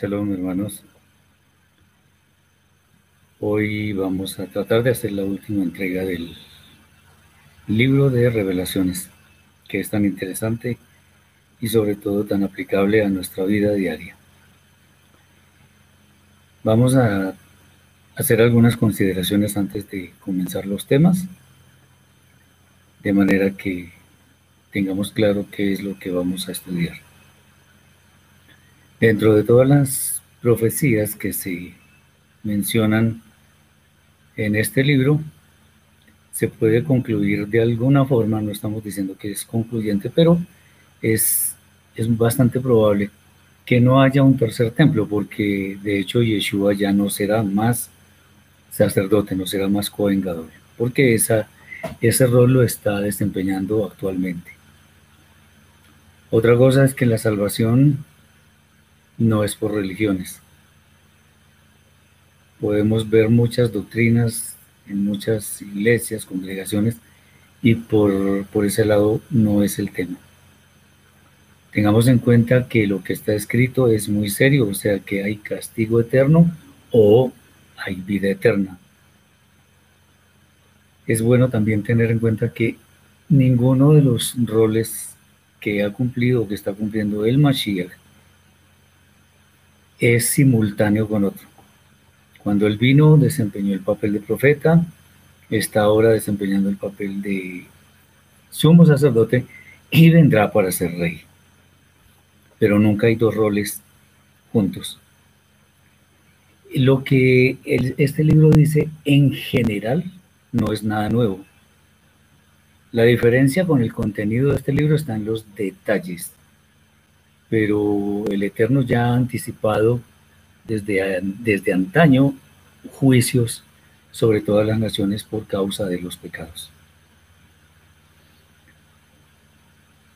Shalom, hermanos. Hoy vamos a tratar de hacer la última entrega del libro de revelaciones, que es tan interesante y sobre todo tan aplicable a nuestra vida diaria. Vamos a hacer algunas consideraciones antes de comenzar los temas, de manera que tengamos claro qué es lo que vamos a estudiar. Dentro de todas las profecías que se mencionan en este libro, se puede concluir de alguna forma, no estamos diciendo que es concluyente, pero es, es bastante probable que no haya un tercer templo, porque de hecho Yeshua ya no será más sacerdote, no será más Cohen porque esa, ese rol lo está desempeñando actualmente. Otra cosa es que la salvación no es por religiones. Podemos ver muchas doctrinas en muchas iglesias, congregaciones, y por, por ese lado no es el tema. Tengamos en cuenta que lo que está escrito es muy serio, o sea que hay castigo eterno o hay vida eterna. Es bueno también tener en cuenta que ninguno de los roles que ha cumplido o que está cumpliendo el Mashiach es simultáneo con otro. Cuando él vino, desempeñó el papel de profeta, está ahora desempeñando el papel de sumo sacerdote y vendrá para ser rey. Pero nunca hay dos roles juntos. Lo que este libro dice en general no es nada nuevo. La diferencia con el contenido de este libro está en los detalles pero el Eterno ya ha anticipado desde, desde antaño juicios sobre todas las naciones por causa de los pecados.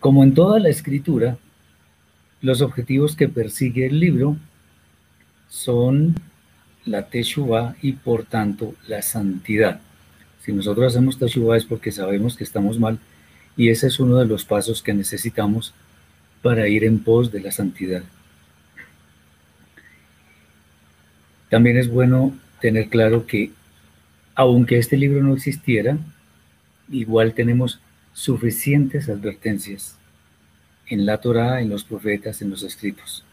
Como en toda la escritura, los objetivos que persigue el libro son la Teshuvah y por tanto la santidad. Si nosotros hacemos Teshuvah es porque sabemos que estamos mal y ese es uno de los pasos que necesitamos para ir en pos de la santidad. También es bueno tener claro que aunque este libro no existiera, igual tenemos suficientes advertencias en la Torah, en los profetas, en los escritos.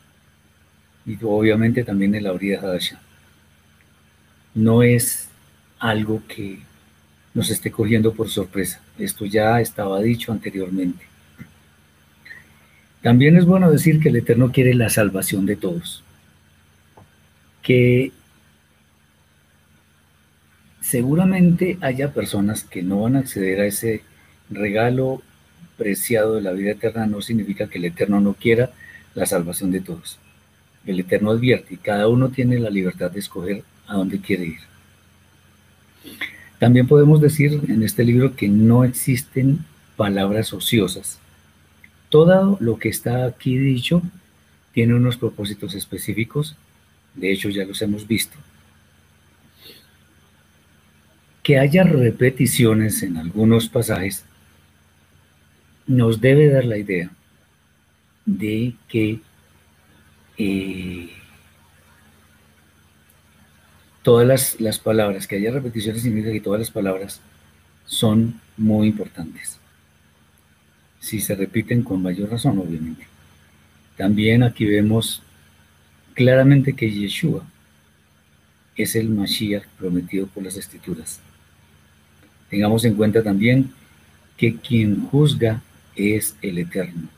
Y obviamente también en la Orida Hadasha. No es algo que nos esté cogiendo por sorpresa. Esto ya estaba dicho anteriormente. También es bueno decir que el Eterno quiere la salvación de todos. Que seguramente haya personas que no van a acceder a ese regalo preciado de la vida eterna, no significa que el Eterno no quiera la salvación de todos. El Eterno advierte y cada uno tiene la libertad de escoger a dónde quiere ir. También podemos decir en este libro que no existen palabras ociosas todo lo que está aquí dicho tiene unos propósitos específicos, de hecho ya los hemos visto. Que haya repeticiones en algunos pasajes nos debe dar la idea de que eh, todas las, las palabras, que haya repeticiones significa que todas las palabras son muy importantes si se repiten con mayor razón, obviamente. También aquí vemos claramente que Yeshua es el Mashiach prometido por las escrituras. Tengamos en cuenta también que quien juzga es el Eterno.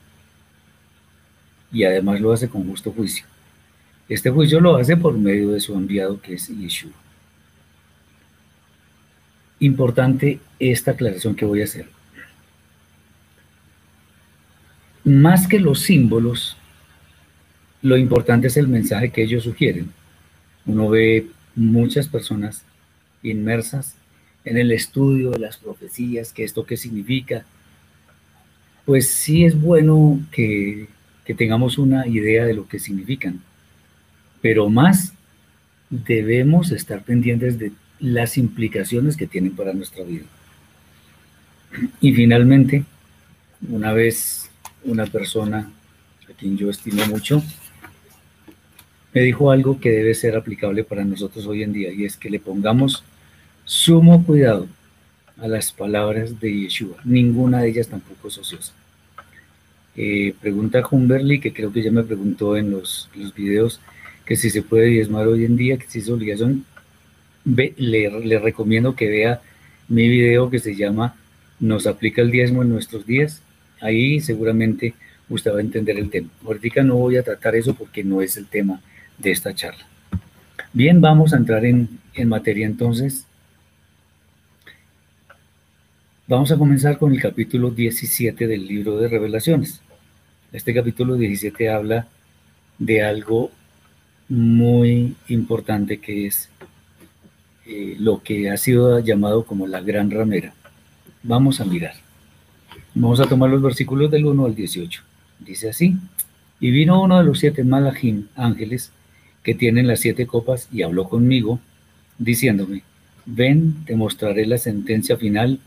Y además lo hace con justo juicio. Este juicio lo hace por medio de su enviado que es Yeshua. Importante esta aclaración que voy a hacer más que los símbolos, lo importante es el mensaje que ellos sugieren. Uno ve muchas personas inmersas en el estudio de las profecías, que esto qué significa. Pues sí es bueno que, que tengamos una idea de lo que significan, pero más debemos estar pendientes de las implicaciones que tienen para nuestra vida. Y finalmente, una vez una persona a quien yo estimo mucho, me dijo algo que debe ser aplicable para nosotros hoy en día y es que le pongamos sumo cuidado a las palabras de Yeshua. Ninguna de ellas tampoco es ociosa. Eh, pregunta Humberly, que creo que ya me preguntó en los, los videos, que si se puede diezmar hoy en día, que si es obligación. le, le recomiendo que vea mi video que se llama Nos aplica el diezmo en nuestros días. Ahí seguramente usted va a entender el tema. Ahorita no voy a tratar eso porque no es el tema de esta charla. Bien, vamos a entrar en, materia entonces. Vamos a comenzar con el capítulo 17 del libro de revelaciones. Este capítulo 17 habla de algo muy importante que es eh, lo que ha sido llamado como la gran ramera. Vamos a mirar. Vamos a tomar los versículos del 1 al 18. Dice así, y vino uno de los siete malajim, ángeles, que tienen las siete copas, y habló conmigo, diciéndome, ven, te mostraré la sentencia final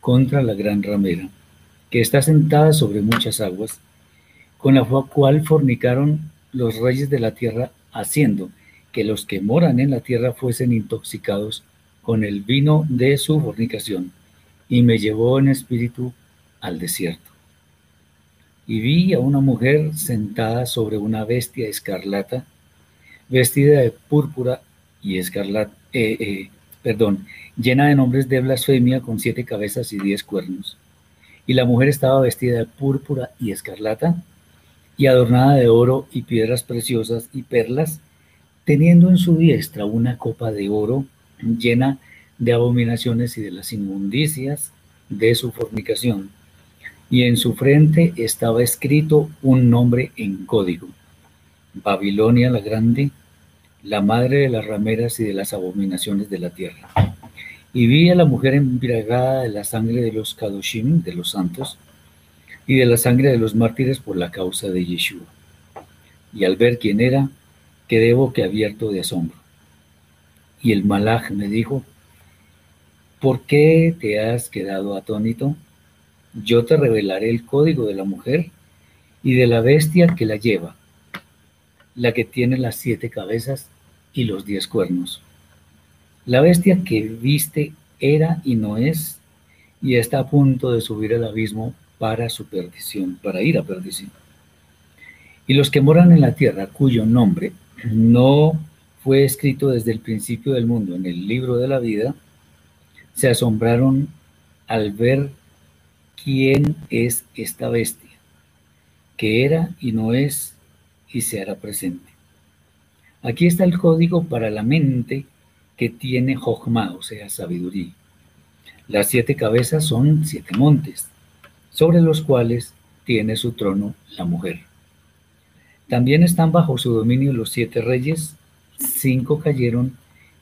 contra la gran ramera, que está sentada sobre muchas aguas, con la cual fornicaron los reyes de la tierra, haciendo que los que moran en la tierra fuesen intoxicados con el vino de su fornicación, y me llevó en espíritu al desierto. Y vi a una mujer sentada sobre una bestia escarlata, vestida de púrpura y escarlata, eh, eh, perdón, llena de nombres de blasfemia con siete cabezas y diez cuernos. Y la mujer estaba vestida de púrpura y escarlata y adornada de oro y piedras preciosas y perlas, teniendo en su diestra una copa de oro llena de abominaciones y de las inmundicias de su fornicación. Y en su frente estaba escrito un nombre en código. Babilonia la Grande, la madre de las rameras y de las abominaciones de la tierra. Y vi a la mujer embriagada de la sangre de los Kadoshim, de los santos, y de la sangre de los mártires por la causa de Yeshua. Y al ver quién era, quedé abierto de asombro. Y el malaj me dijo, ¿por qué te has quedado atónito? Yo te revelaré el código de la mujer y de la bestia que la lleva la que tiene las siete cabezas y los diez cuernos. La bestia que viste era y no es, y está a punto de subir al abismo para su perdición, para ir a perdición. Y los que moran en la tierra, cuyo nombre no fue escrito desde el principio del mundo en el libro de la vida, se asombraron al ver quién es esta bestia, que era y no es y se hará presente. Aquí está el código para la mente que tiene Jochma, o sea, sabiduría. Las siete cabezas son siete montes, sobre los cuales tiene su trono la mujer. También están bajo su dominio los siete reyes, cinco cayeron,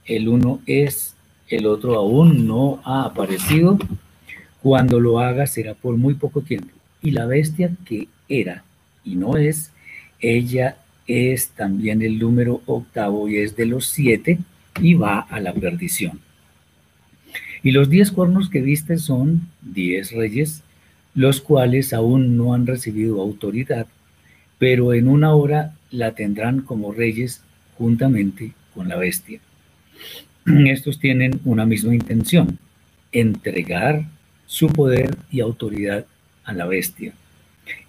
el uno es, el otro aún no ha aparecido, cuando lo haga será por muy poco tiempo. Y la bestia que era y no es, ella es también el número octavo y es de los siete y va a la perdición. Y los diez cuernos que viste son diez reyes, los cuales aún no han recibido autoridad, pero en una hora la tendrán como reyes juntamente con la bestia. Estos tienen una misma intención, entregar su poder y autoridad a la bestia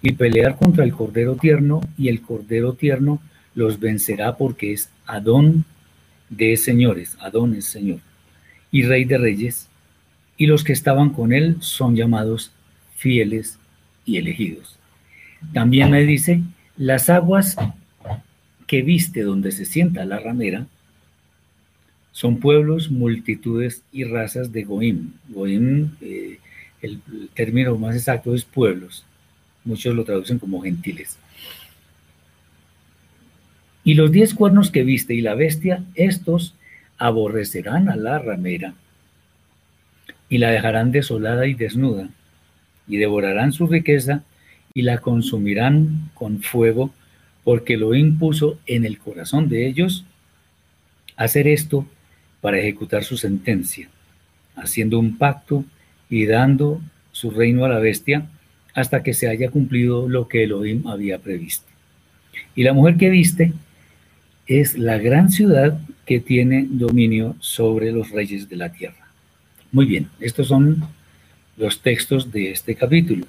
y pelear contra el Cordero Tierno, y el Cordero Tierno los vencerá porque es Adón de señores, Adón es Señor, y Rey de Reyes, y los que estaban con él son llamados fieles y elegidos. También me dice, las aguas que viste donde se sienta la ramera, son pueblos, multitudes y razas de Goim. Goim, eh, el término más exacto es pueblos muchos lo traducen como gentiles. Y los diez cuernos que viste y la bestia, estos aborrecerán a la ramera y la dejarán desolada y desnuda, y devorarán su riqueza y la consumirán con fuego, porque lo impuso en el corazón de ellos hacer esto para ejecutar su sentencia, haciendo un pacto y dando su reino a la bestia, hasta que se haya cumplido lo que Elohim había previsto. Y la mujer que viste es la gran ciudad que tiene dominio sobre los reyes de la tierra. Muy bien, estos son los textos de este capítulo.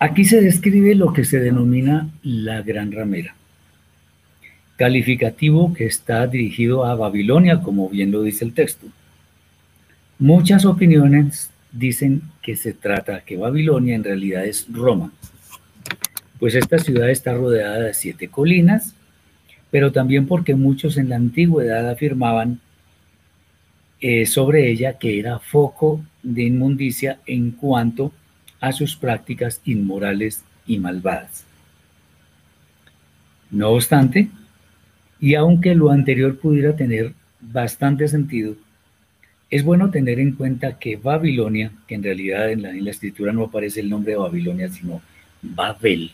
Aquí se describe lo que se denomina la gran ramera, calificativo que está dirigido a Babilonia, como bien lo dice el texto. Muchas opiniones dicen que se trata, que Babilonia en realidad es Roma, pues esta ciudad está rodeada de siete colinas, pero también porque muchos en la antigüedad afirmaban eh, sobre ella que era foco de inmundicia en cuanto a sus prácticas inmorales y malvadas. No obstante, y aunque lo anterior pudiera tener bastante sentido, es bueno tener en cuenta que Babilonia, que en realidad en la, en escritura no aparece el nombre de Babilonia, sino Babel,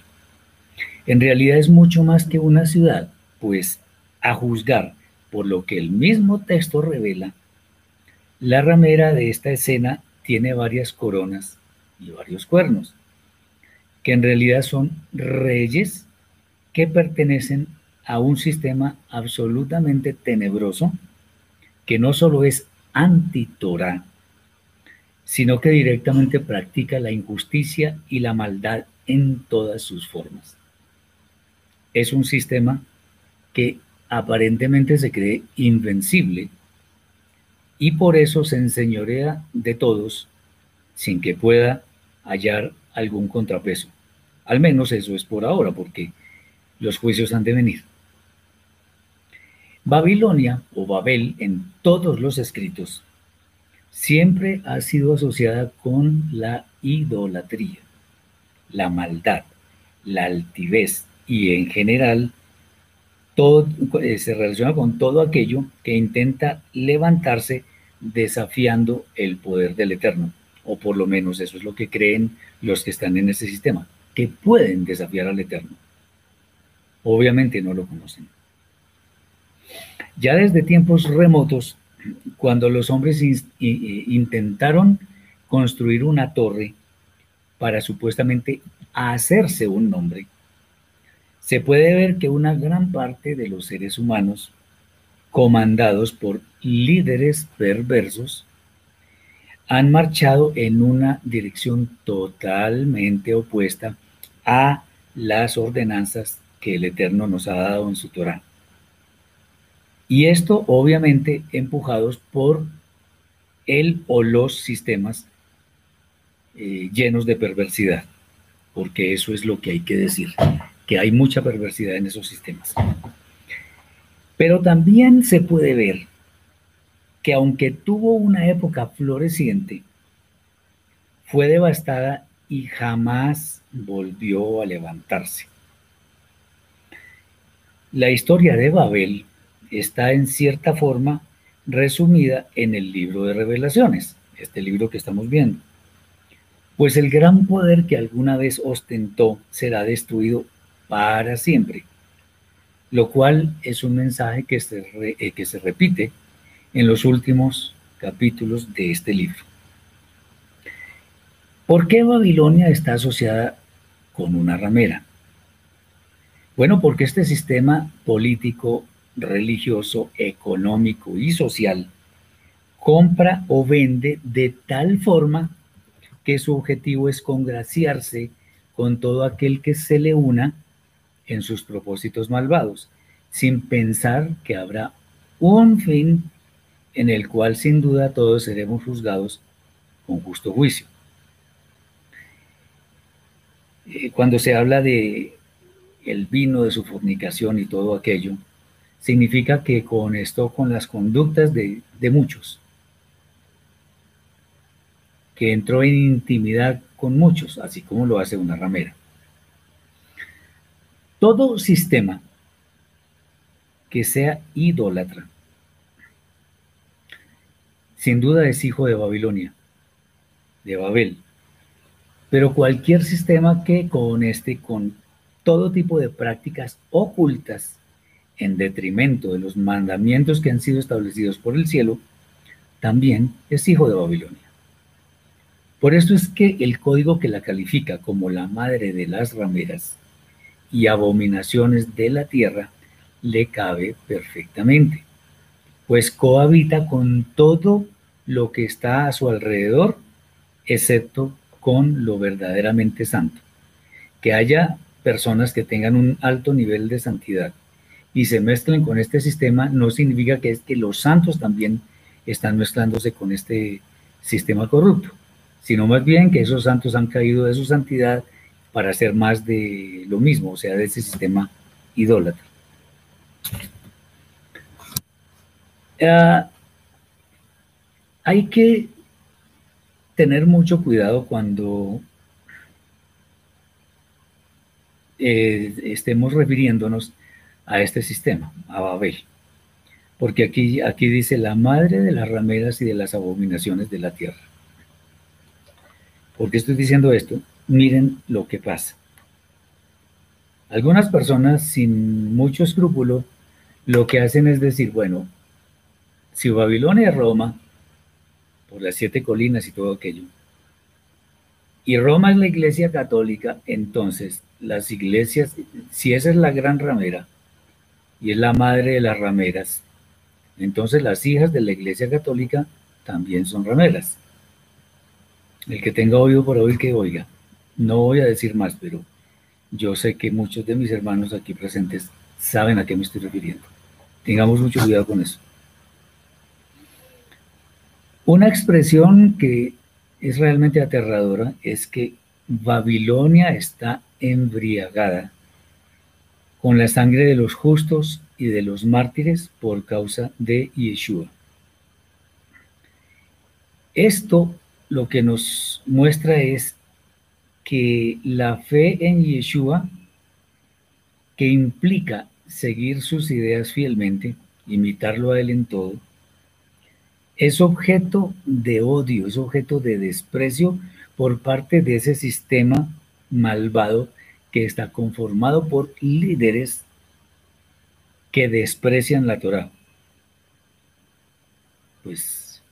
en realidad es mucho más que una ciudad, pues a juzgar por lo que el mismo texto revela, la ramera de esta escena tiene varias coronas y varios cuernos, que en realidad son reyes que pertenecen a un sistema absolutamente tenebroso, que no solo es anti-Torah, sino que directamente practica la injusticia y la maldad en todas sus formas es un sistema que aparentemente se cree invencible y por eso se enseñorea de todos sin que pueda hallar algún contrapeso. Al menos eso es por ahora, porque los juicios han de venir. Babilonia o Babel en todos los escritos siempre ha sido asociada con la idolatría, la maldad, la altivez, y en general todo, eh, se relaciona con todo aquello que intenta levantarse desafiando el poder del Eterno, o por lo menos eso es lo que creen los que están en ese sistema, que pueden desafiar al Eterno. Obviamente no lo conocen. Ya desde tiempos remotos, cuando los hombres intentaron construir una torre para supuestamente hacerse un nombre, se puede ver que una gran parte de los seres humanos, comandados por líderes perversos, han marchado en una dirección totalmente opuesta a las ordenanzas que el Eterno nos ha dado en su Torah. Y esto obviamente empujados por el o los sistemas eh, llenos de perversidad, porque eso es lo que hay que decir que hay mucha perversidad en esos sistemas. Pero también se puede ver que aunque tuvo una época floreciente, fue devastada y jamás volvió a levantarse. La historia de Babel está en cierta forma resumida en el libro de revelaciones, este libro que estamos viendo. Pues el gran poder que alguna vez ostentó será destruido para siempre, lo cual es un mensaje que se, eh, que se repite en los últimos capítulos de este libro. ¿Por qué Babilonia está asociada con una ramera? Bueno, porque este sistema político, religioso, económico y social compra o vende de tal forma que su objetivo es congraciarse con todo aquel que se le una en sus propósitos malvados, sin pensar que habrá un fin en el cual sin duda todos seremos juzgados con justo juicio. Eh, cuando se habla de el vino de su fornicación y todo aquello, significa que con esto, con las conductas de, de muchos, que entró en intimidad con muchos, así como lo hace una ramera. Todo sistema que sea idólatra, sin duda es hijo de Babilonia, de Babel. Pero cualquier sistema que con este, con todo tipo de prácticas ocultas en detrimento de los mandamientos que han sido establecidos por el cielo, también es hijo de Babilonia. Por esto es que el código que la califica como la madre de las rameras y abominaciones de la tierra le cabe perfectamente, pues cohabita con todo lo que está a su alrededor, excepto con lo verdaderamente santo. Que haya personas que tengan un alto nivel de santidad y se mezclen con este sistema no significa que es que los santos también están mezclándose con este sistema corrupto, sino más bien que esos santos han caído de su santidad para hacer más de lo mismo, o sea, de ese sistema idólatra. Ah, hay que tener mucho cuidado cuando eh, estemos refiriéndonos a este sistema, a Babel. Porque aquí, aquí dice la madre de las rameras y de las abominaciones de la tierra. ¿Por qué estoy diciendo esto? Miren lo que pasa. Algunas personas sin mucho escrúpulo lo que hacen es decir, bueno, si Babilonia es Roma, por las siete colinas y todo aquello, y Roma es la iglesia católica, entonces las iglesias, si esa es la gran ramera y es la madre de las rameras, entonces las hijas de la iglesia católica también son rameras. El que tenga oído por oír que oiga. No voy a decir más, pero yo sé que muchos de mis hermanos aquí presentes saben a qué me estoy refiriendo. Tengamos mucho cuidado con eso. Una expresión que es realmente aterradora es que Babilonia está embriagada con la sangre de los justos y de los mártires por causa de Yeshua. Esto lo que nos muestra es que la fe en Yeshua, que implica seguir sus ideas fielmente, imitarlo a él en todo, es objeto de odio, es objeto de desprecio por parte de ese sistema malvado que está conformado por líderes que desprecian la Torah. Pues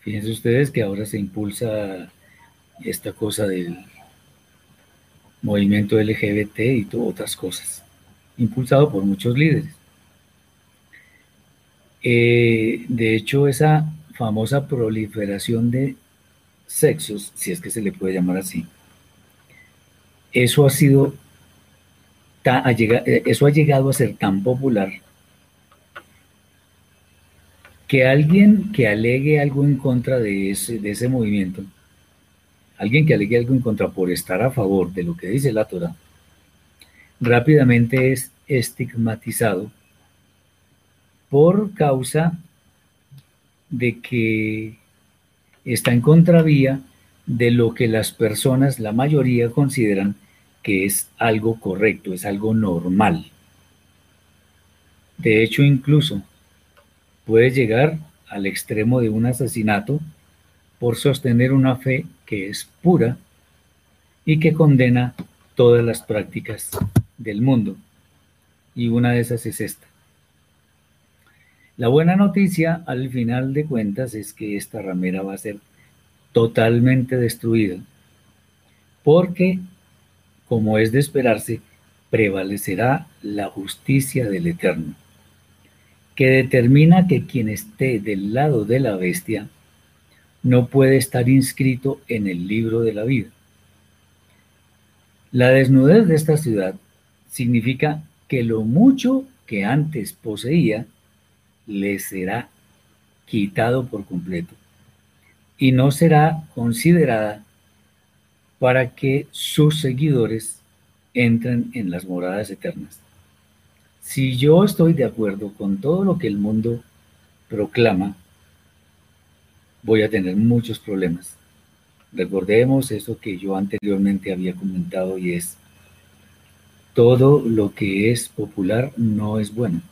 fíjense ustedes que ahora se impulsa esta cosa del movimiento LGBT y otras cosas, impulsado por muchos líderes. Eh, de hecho, esa famosa proliferación de sexos, si es que se le puede llamar así, eso ha sido, eh, eso ha llegado a ser tan popular que alguien que alegue algo en contra de ese, de ese movimiento, alguien que alegue algo en contra por estar a favor de lo que dice la Torah, rápidamente es estigmatizado por causa de que está en contravía de lo que las personas, la mayoría, consideran que es algo correcto, es algo normal. De hecho, incluso puede llegar al extremo de un asesinato por sostener una fe que es pura y que condena todas las prácticas del mundo. Y una de esas es esta. La buena noticia al final de cuentas es que esta ramera va a ser totalmente destruida, porque, como es de esperarse, prevalecerá la justicia del Eterno, que determina que quien esté del lado de la bestia no puede estar inscrito en el libro de la vida. La desnudez de esta ciudad significa que lo mucho que antes poseía le será quitado por completo y no será considerada para que sus seguidores entren en las moradas eternas. Si yo estoy de acuerdo con todo lo que el mundo proclama, voy a tener muchos problemas. Recordemos eso que yo anteriormente había comentado y es, todo lo que es popular no es bueno.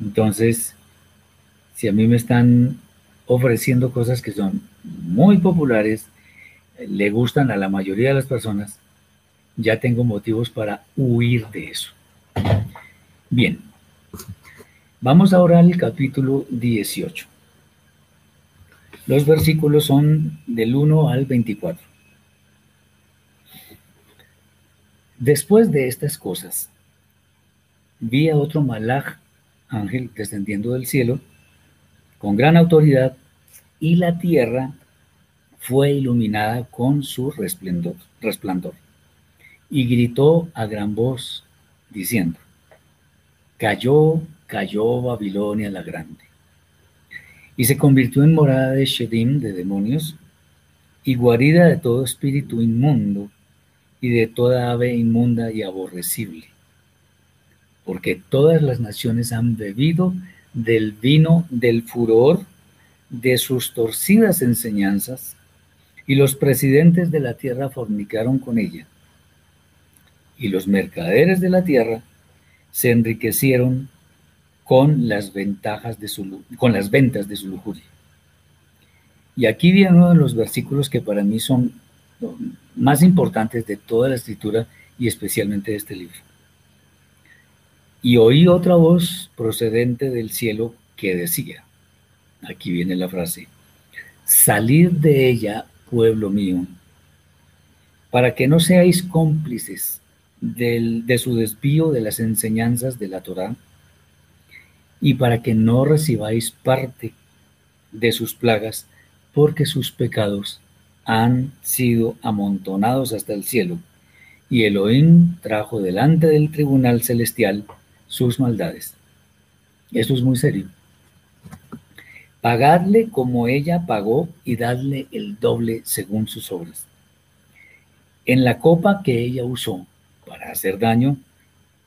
Entonces, si a mí me están ofreciendo cosas que son muy populares, le gustan a la mayoría de las personas, ya tengo motivos para huir de eso. Bien, vamos ahora al capítulo 18. Los versículos son del 1 al 24. Después de estas cosas, vi a otro malaj, ángel, descendiendo del cielo, con gran autoridad, y la tierra fue iluminada con su resplandor, resplandor. Y gritó a gran voz, diciendo, Cayó, cayó Babilonia la grande. Y se convirtió en morada de Shedim, de demonios, y guarida de todo espíritu inmundo y de toda ave inmunda y aborrecible. Porque todas las naciones han bebido del vino del furor de sus torcidas enseñanzas, y los presidentes de la tierra fornicaron con ella. Y los mercaderes de la tierra se enriquecieron con las ventajas de su con las ventas de su lujuria. Y aquí viene uno de los versículos que para mí son más importantes de toda la escritura y especialmente de este libro. Y oí otra voz procedente del cielo que decía, aquí viene la frase, salid de ella, pueblo mío, para que no seáis cómplices de su desvío de las enseñanzas de la Torá y para que no recibáis parte de sus plagas, porque sus pecados han sido amontonados hasta el cielo, y Elohim trajo delante del tribunal celestial sus maldades. Esto es muy serio. Pagadle como ella pagó y dadle el doble según sus obras. En la copa que ella usó, para hacer daño,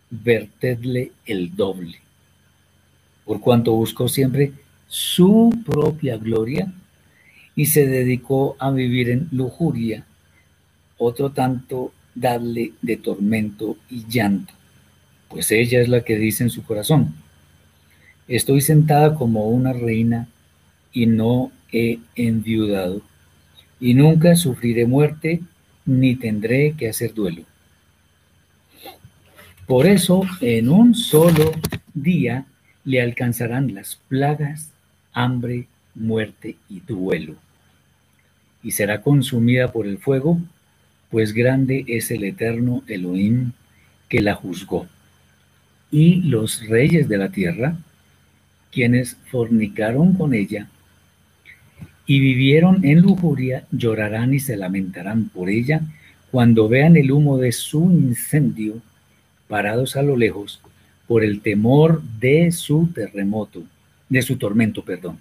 vertedle el doble, por cuanto buscó siempre su propia gloria y se dedicó a vivir en lujuria, otro tanto darle de tormento y llanto, pues ella es la que dice en su corazón, estoy sentada como una reina y no he enviudado, y nunca sufriré muerte ni tendré que hacer duelo. Por eso, en un solo día le alcanzarán las plagas, hambre, muerte y duelo. Y será consumida por el fuego, pues grande es el eterno Elohim que la juzgó. Y los reyes de la tierra, quienes fornicaron con ella y vivieron en lujuria, llorarán y se lamentarán por ella cuando vean el humo de su incendio parados a lo lejos por el temor de su terremoto, de su tormento, perdón.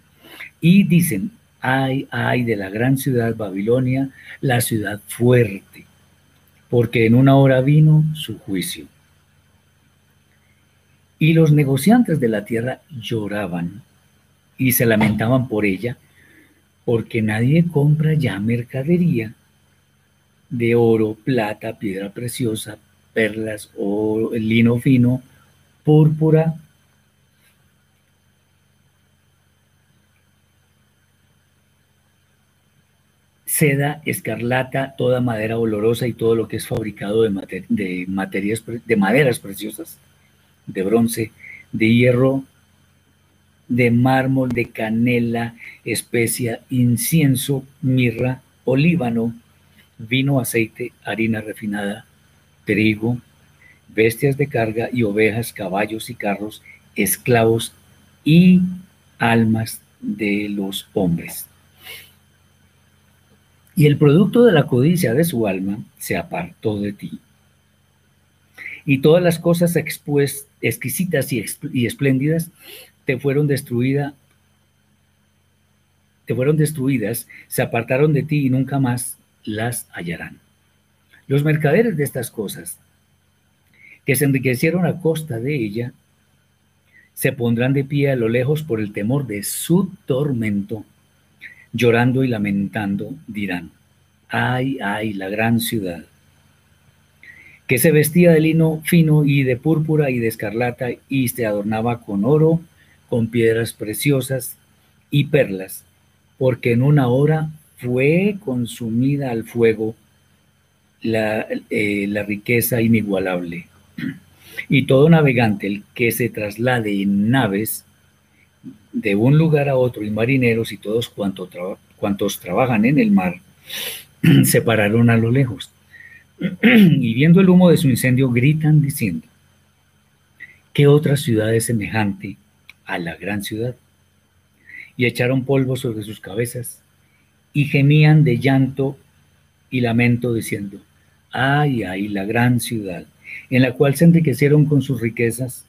Y dicen, ay, ay de la gran ciudad Babilonia, la ciudad fuerte, porque en una hora vino su juicio. Y los negociantes de la tierra lloraban y se lamentaban por ella, porque nadie compra ya mercadería de oro, plata, piedra preciosa, perlas o lino fino, púrpura, seda, escarlata, toda madera olorosa y todo lo que es fabricado de, de, materias, de maderas preciosas, de bronce, de hierro, de mármol, de canela, especia, incienso, mirra, olíbano, vino, aceite, harina refinada, trigo, bestias de carga y ovejas, caballos y carros, esclavos y almas de los hombres. Y el producto de la codicia de su alma se apartó de ti. Y todas las cosas exquisitas y, y espléndidas te fueron destruidas, te fueron destruidas, se apartaron de ti y nunca más las hallarán. Los mercaderes de estas cosas, que se enriquecieron a costa de ella, se pondrán de pie a lo lejos por el temor de su tormento, llorando y lamentando, dirán, ay, ay, la gran ciudad, que se vestía de lino fino y de púrpura y de escarlata y se adornaba con oro, con piedras preciosas y perlas, porque en una hora fue consumida al fuego la, eh, la riqueza inigualable. Y todo navegante, el que se traslade en naves de un lugar a otro, y marineros y todos cuantos, cuantos trabajan en el mar, se pararon a lo lejos. y viendo el humo de su incendio, gritan diciendo, ¿qué otra ciudad es semejante a la gran ciudad? Y echaron polvo sobre sus cabezas y gemían de llanto y lamento diciendo, ay, ay, la gran ciudad, en la cual se enriquecieron con sus riquezas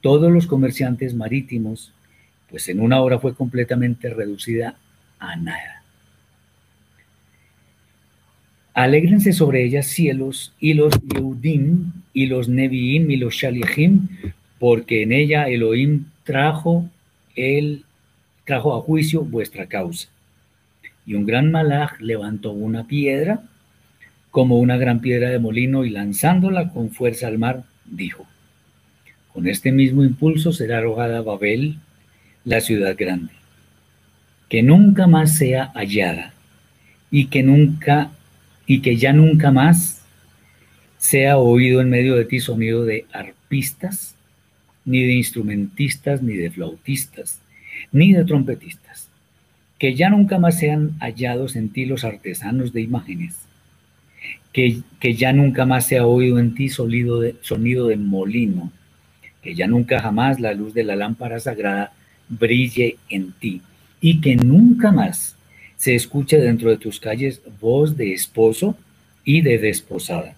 todos los comerciantes marítimos, pues en una hora fue completamente reducida a nada. Alégrense sobre ellas cielos y los Yehudim y los Neviim y los Shalichim, porque en ella Elohim trajo, el, trajo a juicio vuestra causa. Y un gran malaj levantó una piedra como una gran piedra de molino y lanzándola con fuerza al mar, dijo, con este mismo impulso será arrojada Babel, la ciudad grande, que nunca más sea hallada y que nunca y que ya nunca más sea oído en medio de ti sonido de arpistas, ni de instrumentistas, ni de flautistas, ni de trompetistas, que ya nunca más sean hallados en ti los artesanos de imágenes, que, que ya nunca más sea oído en ti sonido de, sonido de molino, que ya nunca jamás la luz de la lámpara sagrada brille en ti, y que nunca más se escuche dentro de tus calles voz de esposo y de desposada,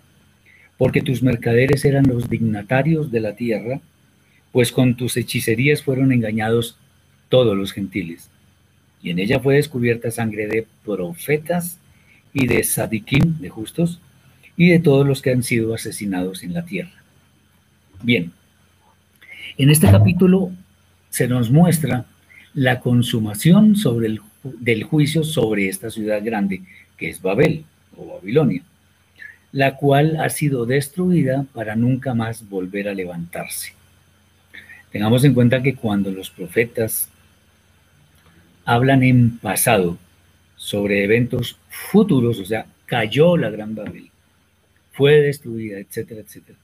porque tus mercaderes eran los dignatarios de la tierra, pues con tus hechicerías fueron engañados todos los gentiles. Y en ella fue descubierta sangre de profetas y de sadiquín, de justos, y de todos los que han sido asesinados en la tierra. Bien, en este capítulo se nos muestra la consumación sobre el del juicio sobre esta ciudad grande, que es Babel o Babilonia, la cual ha sido destruida para nunca más volver a levantarse. Tengamos en cuenta que cuando los profetas hablan en pasado sobre eventos futuros, o sea, cayó la gran Babel, fue destruida, etcétera, etcétera,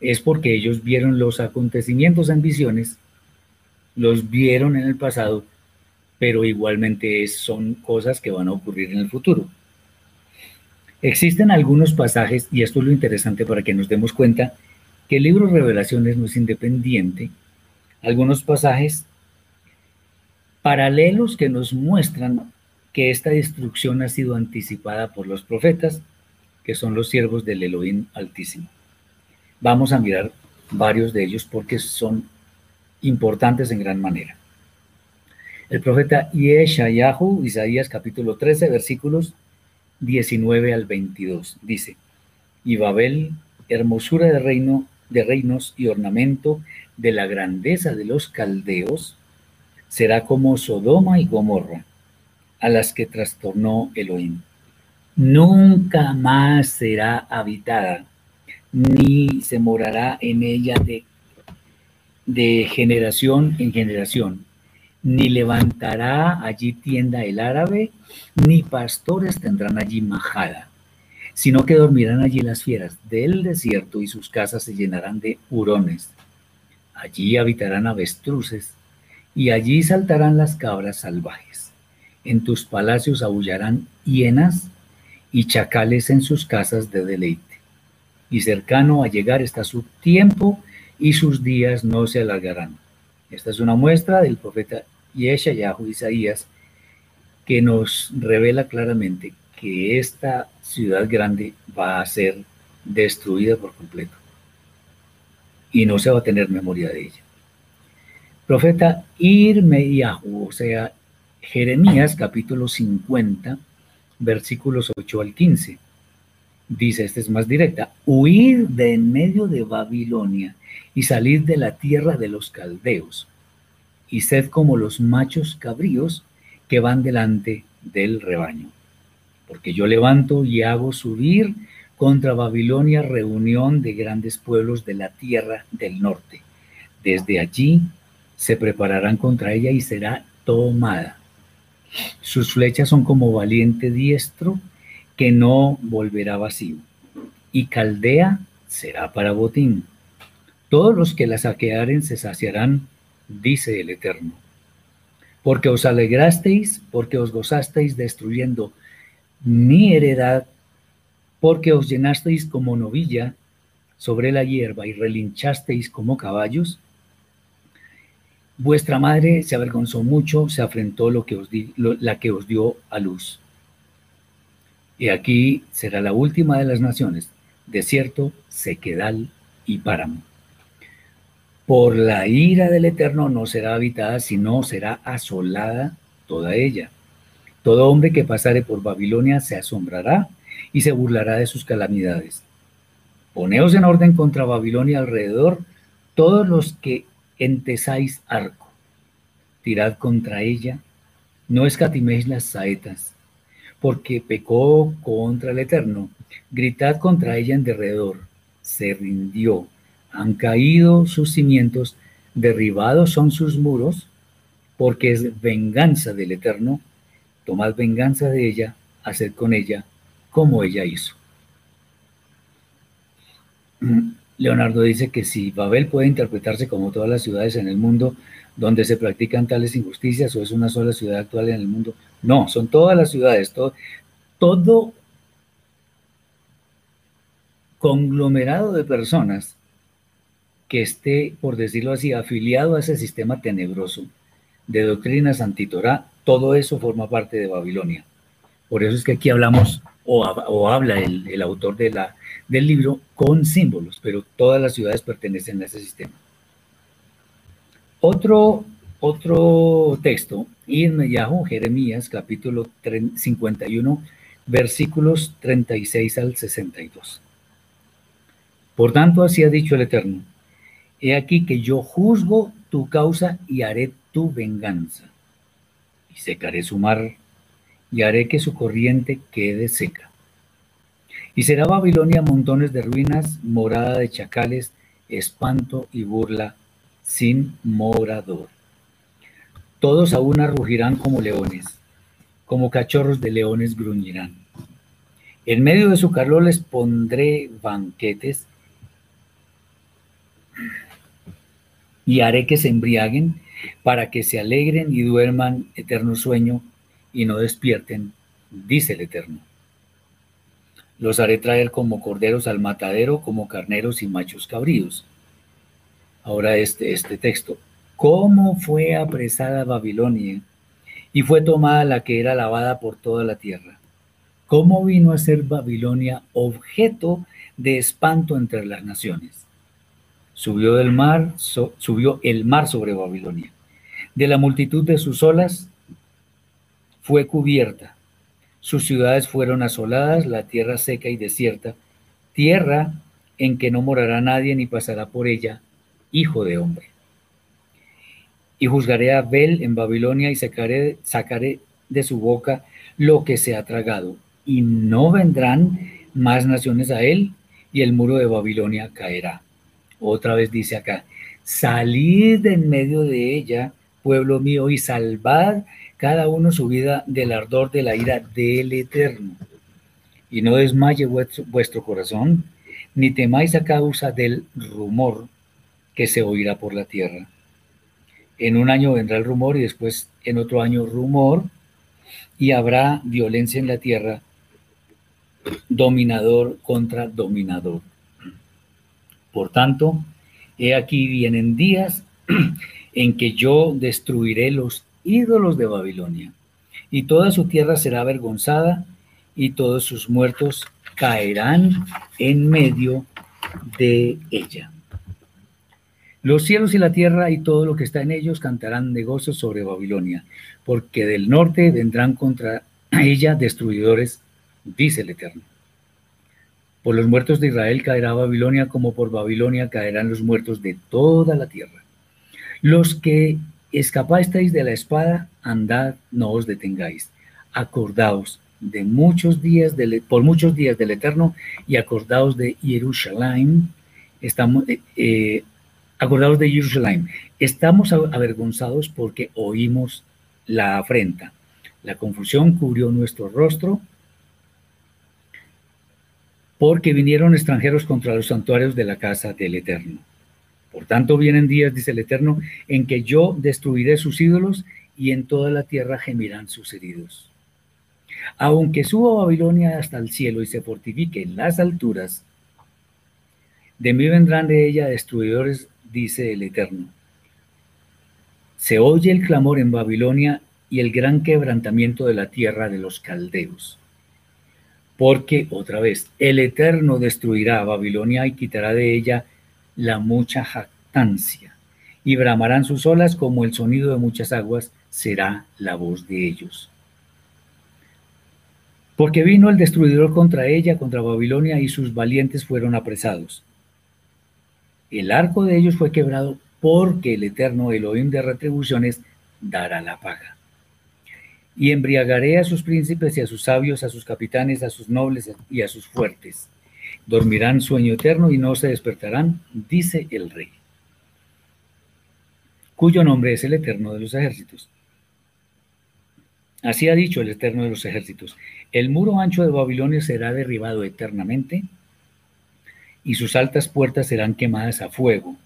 es porque ellos vieron los acontecimientos en visiones, los vieron en el pasado pero igualmente son cosas que van a ocurrir en el futuro. Existen algunos pasajes, y esto es lo interesante para que nos demos cuenta, que el libro Revelaciones no es independiente, algunos pasajes paralelos que nos muestran que esta destrucción ha sido anticipada por los profetas, que son los siervos del Elohim Altísimo. Vamos a mirar varios de ellos porque son importantes en gran manera. El profeta Yeshayahu, Isaías capítulo 13, versículos 19 al 22, dice, y Babel, hermosura de reino, de reinos y ornamento de la grandeza de los caldeos, será como Sodoma y Gomorra, a las que trastornó Elohim. Nunca más será habitada, ni se morará en ella de, de generación en generación ni levantará allí tienda el árabe, ni pastores tendrán allí majada, sino que dormirán allí las fieras del desierto y sus casas se llenarán de hurones. Allí habitarán avestruces y allí saltarán las cabras salvajes. En tus palacios aullarán hienas y chacales en sus casas de deleite. Y cercano a llegar está su tiempo y sus días no se alargarán. Esta es una muestra del profeta Yeshayahu Isaías, que nos revela claramente que esta ciudad grande va a ser destruida por completo y no se va a tener memoria de ella. Profeta Irmeiahu, o sea, Jeremías capítulo 50, versículos 8 al 15. Dice, esta es más directa, huir de en medio de Babilonia y salir de la tierra de los caldeos y sed como los machos cabríos que van delante del rebaño. Porque yo levanto y hago subir contra Babilonia reunión de grandes pueblos de la tierra del norte. Desde allí se prepararán contra ella y será tomada. Sus flechas son como valiente diestro que no volverá vacío. Y Caldea será para botín. Todos los que la saquearen se saciarán dice el Eterno. Porque os alegrasteis, porque os gozasteis destruyendo mi heredad, porque os llenasteis como novilla sobre la hierba y relinchasteis como caballos, Vuestra madre se avergonzó mucho, se afrentó lo que os la que os dio a luz. Y aquí será la última de las naciones, desierto, sequedal y páramo. Por la ira del Eterno no será habitada, sino será asolada toda ella. Todo hombre que pasare por Babilonia se asombrará y se burlará de sus calamidades. Poneos en orden contra Babilonia alrededor, todos los que entesáis arco. Tirad contra ella, no escatiméis las saetas, porque pecó contra el Eterno. Gritad contra ella en derredor. Se rindió, han caído sus cimientos, derribados son sus muros, porque es venganza del Eterno. Tomad venganza de ella, haced con ella como ella hizo. Leonardo dice que si Babel puede interpretarse como todas las ciudades en el mundo donde se practican tales injusticias o es una sola ciudad actual en el mundo, no, son todas las ciudades, todo, conglomerado de personas que esté, por decirlo así, afiliado a ese sistema tenebroso de doctrinas antitorá, todo eso forma parte de Babilonia. Por eso es que aquí hablamos o, habla el, autor de la, del libro con símbolos, pero todas las ciudades pertenecen a ese sistema. Otro, otro texto, Irmeyahu, Jeremías, capítulo 51, versículos 36 al 62. Por tanto, así ha dicho el Eterno, he aquí que yo juzgo tu causa y haré tu venganza, y secaré su mar y haré que su corriente quede seca. Y será Babilonia montones de ruinas, morada de chacales, espanto y burla, sin morador. Todos a una rugirán como leones, como cachorros de leones gruñirán. En medio de su calor les pondré banquetes y haré que se embriaguen para que se alegren y duerman eterno sueño y no despierten, dice el Eterno. Los haré traer como corderos al matadero, como carneros y machos cabríos. Ahora este, este texto. ¿Cómo fue apresada Babilonia y fue tomada la que era lavada por toda la tierra? ¿Cómo vino a ser Babilonia objeto de espanto entre las naciones? Subió del mar, subió el mar sobre Babilonia. De la multitud de sus olas fue cubierta. Sus ciudades fueron asoladas, la tierra seca y desierta, tierra en que no morará nadie ni pasará por ella, hijo de hombre. Y juzgaré a Bel en Babilonia y sacaré, sacaré de su boca lo que se ha tragado, y no vendrán más naciones a él, y el muro de Babilonia caerá. Otra vez dice acá, salid de en medio de ella, pueblo mío, y salvad cada uno su vida del ardor de la ira del Eterno. Y no desmaye vuestro, corazón, ni temáis a causa del rumor que se oirá por la tierra. En un año vendrá el rumor y después en otro año rumor y habrá violencia en la tierra, dominador contra dominador. Por tanto, he aquí vienen días en que yo destruiré los ídolos de Babilonia, y toda su tierra será avergonzada, y todos sus muertos caerán en medio de ella. Los cielos y la tierra y todo lo que está en ellos cantarán de gozo sobre Babilonia, porque del norte vendrán contra ella destruidores, dice el Eterno. Por los muertos de Israel caerá Babilonia, como por Babilonia caerán los muertos de toda la tierra. Los que escapasteis de la espada, andad, no os detengáis. Acordaos de muchos días por muchos días del Eterno y acordaos de Jerusalén. Estamos, eh, eh, acordaos de Jerusalén. Estamos avergonzados porque oímos la afrenta. La confusión cubrió nuestro rostro porque vinieron extranjeros contra los santuarios de la casa del Eterno. Por tanto, vienen días, dice el Eterno, en que yo destruiré sus ídolos y en toda la tierra gemirán sus heridos. Aunque suba Babilonia hasta el cielo y se fortifique en las alturas, de mí vendrán de ella destruidores, dice el Eterno. Se oye el clamor en Babilonia y el gran quebrantamiento de la tierra de los caldeos. Porque, otra vez, el Eterno destruirá a Babilonia y quitará de ella la mucha jactancia, y bramarán sus olas como el sonido de muchas aguas será la voz de ellos. Porque vino el destruidor contra ella, contra Babilonia, y sus valientes fueron apresados. El arco de ellos fue quebrado porque el eterno Elohim de retribuciones dará la paga. Y embriagaré a sus príncipes y a sus sabios, a sus capitanes, a sus nobles y a sus fuertes. Dormirán sueño eterno y no se despertarán, dice el rey, cuyo nombre es el eterno de los ejércitos. Así ha dicho el eterno de los ejércitos. El muro ancho de Babilonia será derribado eternamente y sus altas puertas serán quemadas a fuego.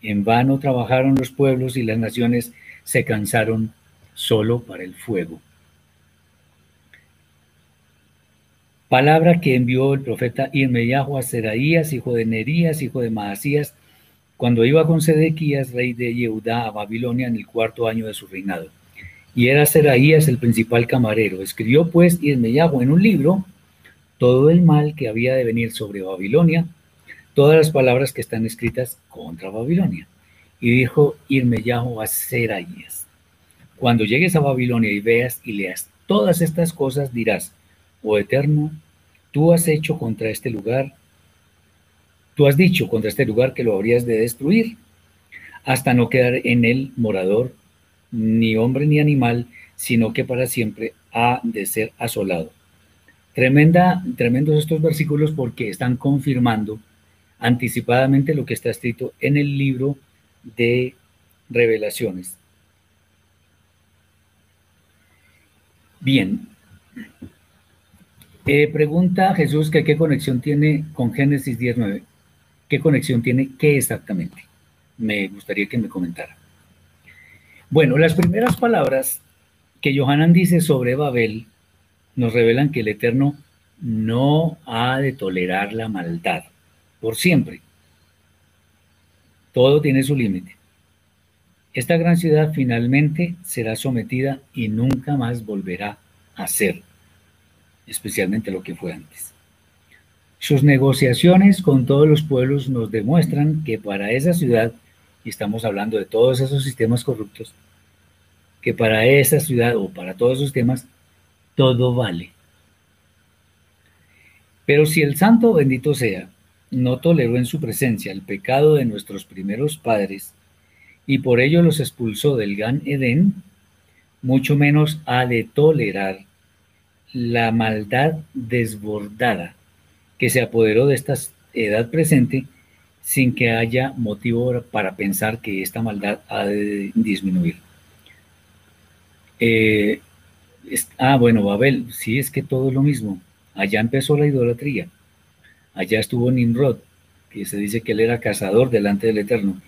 En vano trabajaron los pueblos y las naciones se cansaron solo para el fuego. Palabra que envió el profeta Irmeyahu a Seraías, hijo de Nerías, hijo de Maasías, cuando iba con Sedequías, rey de Yehudá, a Babilonia en el cuarto año de su reinado y era Seraías el principal camarero. Escribió pues Irmeyahu en un libro todo el mal que había de venir sobre Babilonia, todas las palabras que están escritas contra Babilonia. Y dijo Irmeyahu a Seraías, cuando llegues a Babilonia y veas y leas todas estas cosas, dirás, oh Eterno, tú has hecho contra este lugar, tú has dicho contra este lugar que lo habrías de destruir, hasta no quedar en él morador ni hombre ni animal, sino que para siempre ha de ser asolado. Tremenda, tremendos estos versículos porque están confirmando anticipadamente lo que está escrito en el libro de revelaciones. Bien. Eh, pregunta Jesús que qué conexión tiene con Génesis 19. ¿Qué conexión tiene? ¿Qué exactamente? Me gustaría que me comentara. Bueno, las primeras palabras que Johanan dice sobre Babel nos revelan que el Eterno no ha de tolerar la maldad por siempre. Todo tiene su límite. Esta gran ciudad finalmente será sometida y nunca más volverá a ser, especialmente lo que fue antes. Sus negociaciones con todos los pueblos nos demuestran que para esa ciudad, y estamos hablando de todos esos sistemas corruptos, que para esa ciudad o para todos esos temas, todo vale. Pero si el santo bendito sea, no toleró en su presencia el pecado de nuestros primeros padres y por ello los expulsó del Gan Edén, mucho menos ha de tolerar la maldad desbordada que se apoderó de esta edad presente sin que haya motivo para pensar que esta maldad ha de disminuir. Eh, ah, bueno, Babel, sí, es que todo es lo mismo. Allá empezó la idolatría. Allá estuvo Nimrod, que se dice que él era cazador delante del Eterno.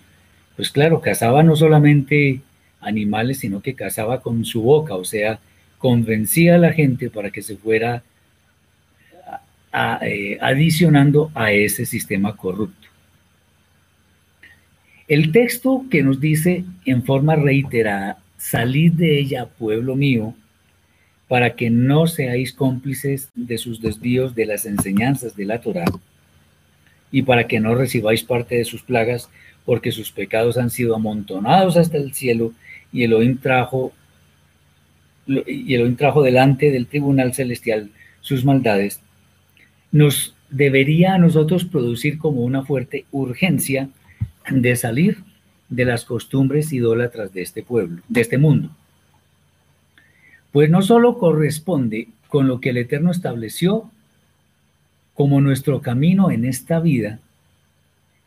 Pues claro, cazaba no solamente animales, sino que cazaba con su boca, o sea, convencía a la gente para que se fuera eh, adicionando a ese sistema corrupto. El texto que nos dice en forma reiterada, salid de ella, pueblo mío, para que no seáis cómplices de sus desvíos de las enseñanzas de la Torá, y para que no recibáis parte de sus plagas, porque sus pecados han sido amontonados hasta el cielo, y Elohim trajo, y Elohim trajo delante del tribunal celestial sus maldades, nos debería a nosotros producir como una fuerte urgencia de salir de las costumbres idólatras de este pueblo, de este mundo. Pues no solo corresponde con lo que el Eterno estableció como nuestro camino en esta vida,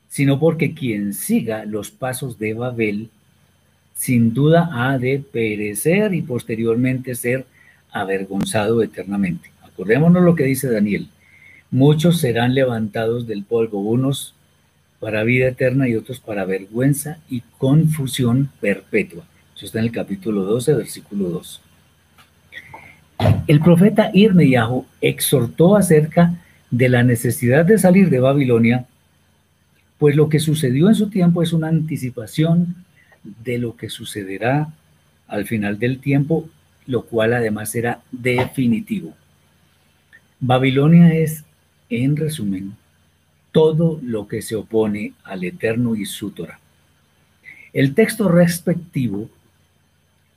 sino porque quien siga los pasos de Babel, sin duda ha de perecer y posteriormente ser avergonzado eternamente. Acordémonos lo que dice Daniel. Muchos serán levantados del polvo, unos para vida eterna y otros para vergüenza y confusión perpetua. Eso está en el capítulo 12, versículo 2. El profeta Irmeyahu exhortó acerca de la necesidad de salir de Babilonia, pues lo que sucedió en su tiempo es una anticipación de lo que sucederá al final del tiempo, lo cual además será definitivo. Babilonia es, en resumen, todo lo que se opone al Eterno y su. El texto respectivo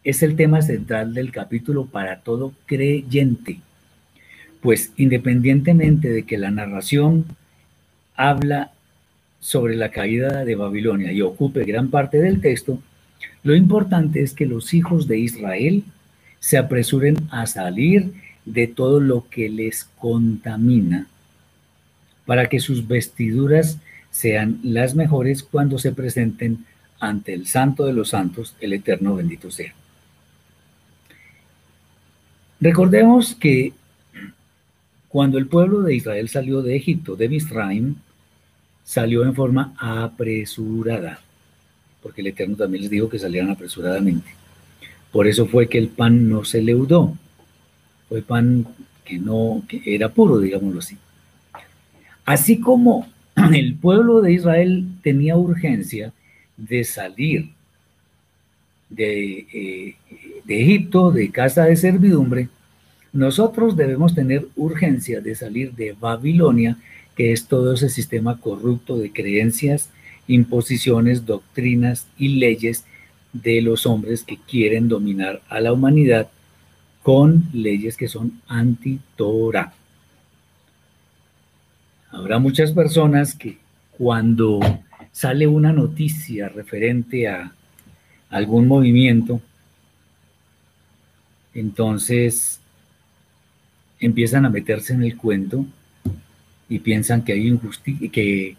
es el tema central del capítulo para todo creyente, pues independientemente de que la narración habla sobre la caída de Babilonia y ocupe gran parte del texto, lo importante es que los hijos de Israel se apresuren a salir de todo lo que les contamina, para que sus vestiduras sean las mejores cuando se presenten ante el Santo de los Santos, el Eterno bendito sea. Recordemos que cuando el pueblo de Israel salió de Egipto, de Misraim, salió en forma apresurada, porque el Eterno también les dijo que salieran apresuradamente. Por eso fue que el pan no se leudó, fue pan que no, que era puro, digámoslo así. Así como el pueblo de Israel tenía urgencia de salir de, eh, de Egipto, de casa de servidumbre, nosotros debemos tener urgencia de salir de Babilonia que es todo ese sistema corrupto de creencias, imposiciones, doctrinas y leyes de los hombres que quieren dominar a la humanidad con leyes que son anti-Torah. Habrá muchas personas que cuando sale una noticia referente a algún movimiento, entonces empiezan a meterse en el cuento y piensan que hay, injusticia, que,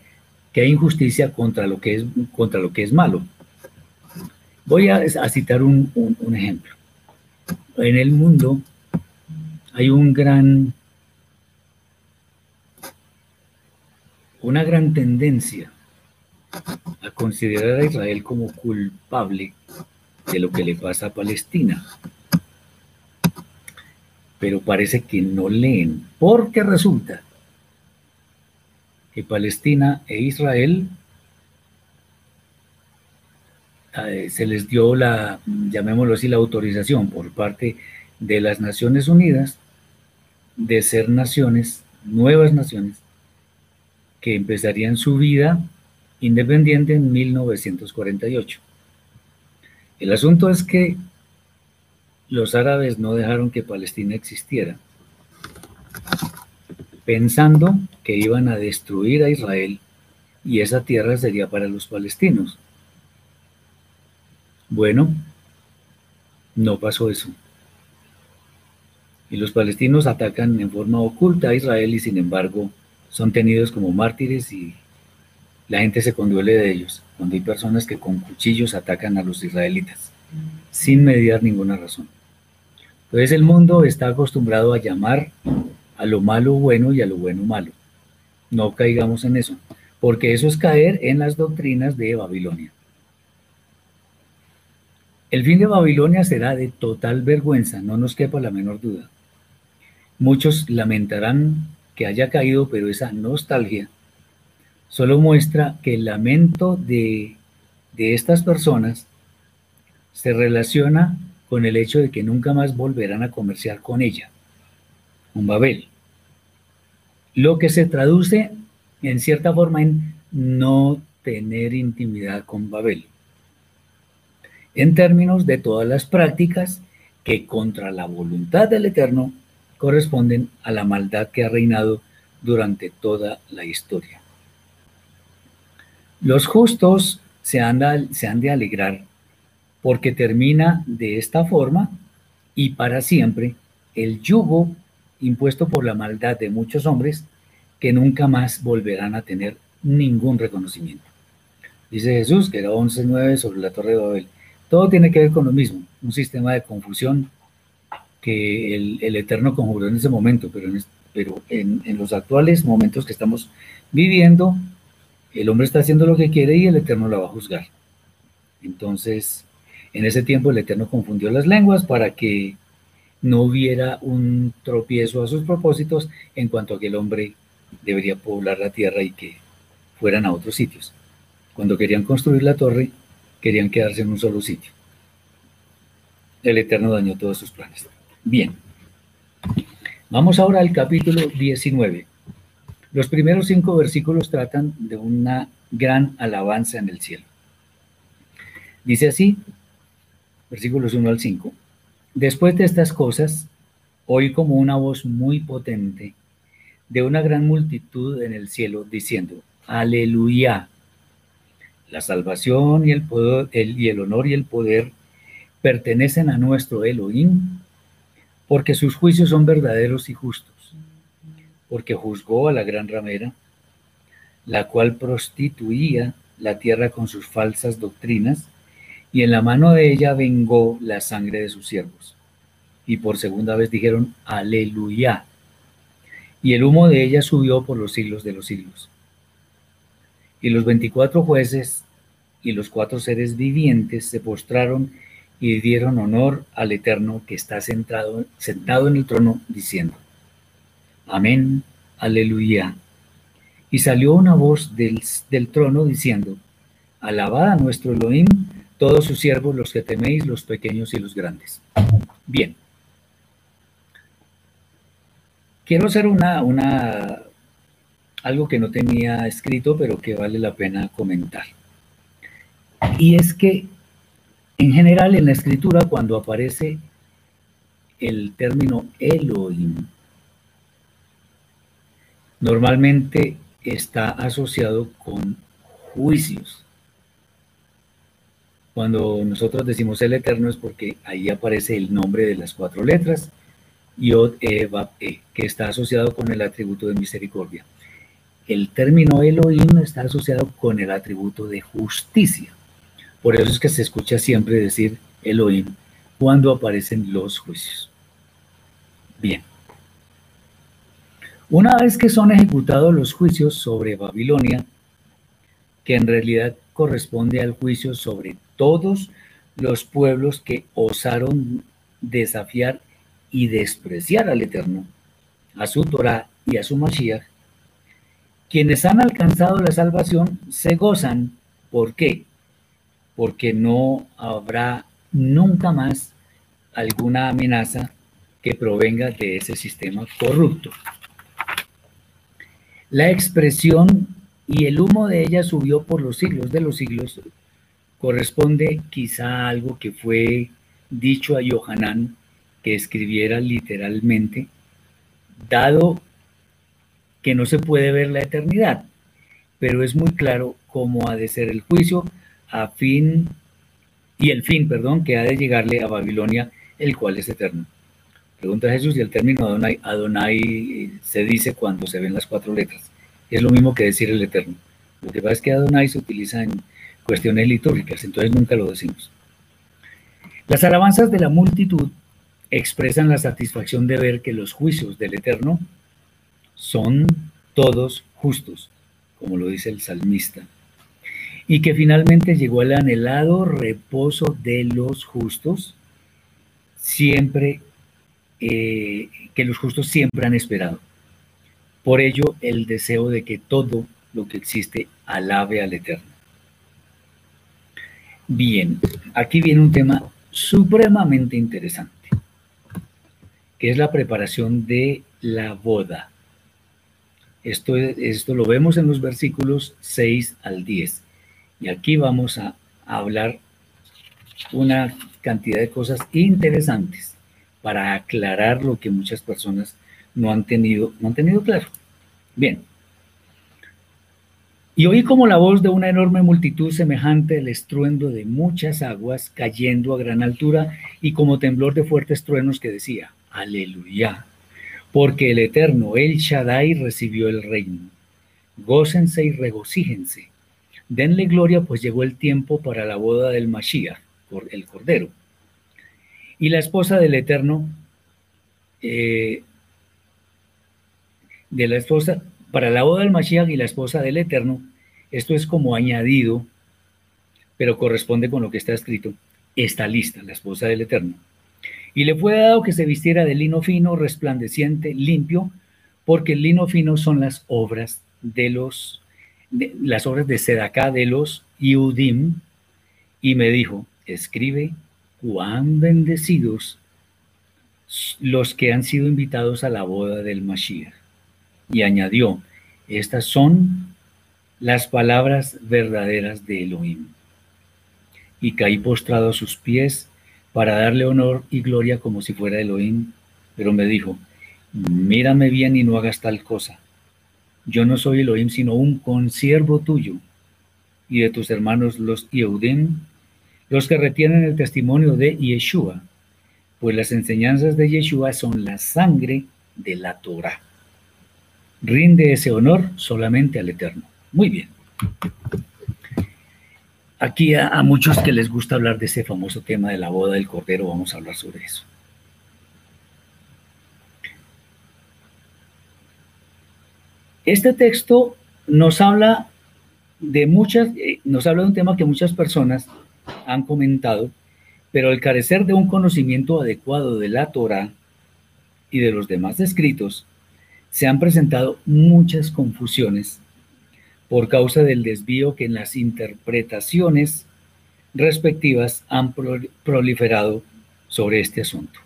hay injusticia contra lo que es, contra lo que es malo. Voy a, citar un, un ejemplo. En el mundo hay un gran, una gran tendencia a considerar a Israel como culpable de lo que le pasa a Palestina. Pero parece que no leen, porque resulta que Palestina e Israel eh, se les dio la, llamémoslo así, la autorización por parte de las Naciones Unidas de ser naciones, nuevas naciones, que empezarían su vida independiente en 1948. El asunto es que los árabes no dejaron que Palestina existiera pensando que iban a destruir a Israel y esa tierra sería para los palestinos. Bueno, no pasó eso. Y los palestinos atacan en forma oculta a Israel y sin embargo son tenidos como mártires y la gente se conduele de ellos, cuando hay personas que con cuchillos atacan a los israelitas, sin mediar ninguna razón. Entonces el mundo está acostumbrado a llamar a lo malo bueno y a lo bueno malo. No caigamos en eso, porque eso es caer en las doctrinas de Babilonia. El fin de Babilonia será de total vergüenza, no nos quepa la menor duda. Muchos lamentarán que haya caído, pero esa nostalgia solo muestra que el lamento de, de estas personas se relaciona con el hecho de que nunca más volverán a comerciar con ella con Babel. Lo que se traduce en cierta forma en no tener intimidad con Babel. En términos de todas las prácticas que contra la voluntad del Eterno corresponden a la maldad que ha reinado durante toda la historia. Los justos se han, se han de alegrar porque termina de esta forma y para siempre el yugo impuesto por la maldad de muchos hombres que nunca más volverán a tener ningún reconocimiento. Dice Jesús, que era 11.9 sobre la torre de Babel. Todo tiene que ver con lo mismo, un sistema de confusión que el, Eterno conjuró en ese momento, pero, en, en los actuales momentos que estamos viviendo, el hombre está haciendo lo que quiere y el Eterno la va a juzgar. Entonces, en ese tiempo el Eterno confundió las lenguas para que no hubiera un tropiezo a sus propósitos en cuanto a que el hombre debería poblar la tierra y que fueran a otros sitios. Cuando querían construir la torre, querían quedarse en un solo sitio. El Eterno dañó todos sus planes. Bien, vamos ahora al capítulo 19. Los primeros cinco versículos tratan de una gran alabanza en el cielo. Dice así, versículos 1 al 5. Después de estas cosas, oí como una voz muy potente de una gran multitud en el cielo diciendo, aleluya. La salvación y el, poder, y el honor y el poder pertenecen a nuestro Elohim, porque sus juicios son verdaderos y justos, porque juzgó a la gran ramera, la cual prostituía la tierra con sus falsas doctrinas, y en la mano de ella vengó la sangre de sus siervos. Y por segunda vez dijeron, aleluya. Y el humo de ella subió por los siglos de los siglos. Y los veinticuatro jueces y los cuatro seres vivientes se postraron y dieron honor al Eterno que está sentado, sentado en el trono, diciendo, Amén, aleluya. Y salió una voz del, del trono diciendo, Alabad a nuestro Elohim todos sus siervos, los que teméis, los pequeños y los grandes. Bien. Quiero hacer una, una, algo que no tenía escrito, pero que vale la pena comentar. Y es que, en general, en la escritura, cuando aparece el término Elohim, normalmente está asociado con juicios. Cuando nosotros decimos el Eterno es porque ahí aparece el nombre de las cuatro letras, Yod, E, E, que está asociado con el atributo de misericordia. El término Elohim está asociado con el atributo de justicia. Por eso es que se escucha siempre decir Elohim cuando aparecen los juicios. Bien. Una vez que son ejecutados los juicios sobre Babilonia, que en realidad corresponde al juicio sobre todos los pueblos que osaron desafiar y despreciar al Eterno, a su Torah y a su Mashiach, quienes han alcanzado la salvación se gozan. ¿Por qué? Porque no habrá nunca más alguna amenaza que provenga de ese sistema corrupto. La expresión y el humo de ella subió por los siglos de los siglos corresponde quizá a algo que fue dicho a Yohanan que escribiera literalmente, dado que no se puede ver la eternidad, pero es muy claro cómo ha de ser el juicio a fin y el fin, perdón, que ha de llegarle a Babilonia, el cual es eterno. Pregunta Jesús y el término Adonai, Adonai se dice cuando se ven las cuatro letras. Es lo mismo que decir el eterno. Lo que pasa es que Adonai se utiliza en cuestiones litúrgicas, entonces nunca lo decimos. Las alabanzas de la multitud expresan la satisfacción de ver que los juicios del Eterno son todos justos, como lo dice el salmista, y que finalmente llegó al anhelado reposo de los justos, siempre eh, que los justos siempre han esperado. Por ello, el deseo de que todo lo que existe alabe al Eterno. Bien, aquí viene un tema supremamente interesante, que es la preparación de la boda. Esto, esto lo vemos en los versículos 6 al 10. Y aquí vamos a, hablar una cantidad de cosas interesantes para aclarar lo que muchas personas no han tenido, no han tenido claro. Bien, y oí como la voz de una enorme multitud semejante al estruendo de muchas aguas cayendo a gran altura y como temblor de fuertes truenos que decía, aleluya, porque el eterno, el Shaddai, recibió el reino. Gócense y regocíjense. Denle gloria, pues llegó el tiempo para la boda del Mashiach, el Cordero. Y la esposa del Eterno, eh, de la esposa, para la boda del Mashiach y la esposa del Eterno, esto es como añadido, pero corresponde con lo que está escrito, está lista la esposa del Eterno. Y le fue dado que se vistiera de lino fino, resplandeciente, limpio, porque el lino fino son las obras de los, las obras de Sedacá de los Iudim, y me dijo, escribe cuán bendecidos los que han sido invitados a la boda del Mashiach. Y añadió, estas son las palabras verdaderas de Elohim. Y caí postrado a sus pies para darle honor y gloria como si fuera Elohim, pero me dijo, mírame bien y no hagas tal cosa. Yo no soy Elohim, sino un consiervo tuyo y de tus hermanos los Yehudim, los que retienen el testimonio de Yeshua, pues las enseñanzas de Yeshua son la sangre de la Torah. Rinde ese honor solamente al Eterno. Muy bien. Aquí a, muchos que les gusta hablar de ese famoso tema de la boda del Cordero, vamos a hablar sobre eso. Este texto nos habla de muchas, eh, nos habla de un tema que muchas personas han comentado, pero al carecer de un conocimiento adecuado de la Torah y de los demás escritos, se han presentado muchas confusiones por causa del desvío que en las interpretaciones respectivas han proliferado sobre este asunto.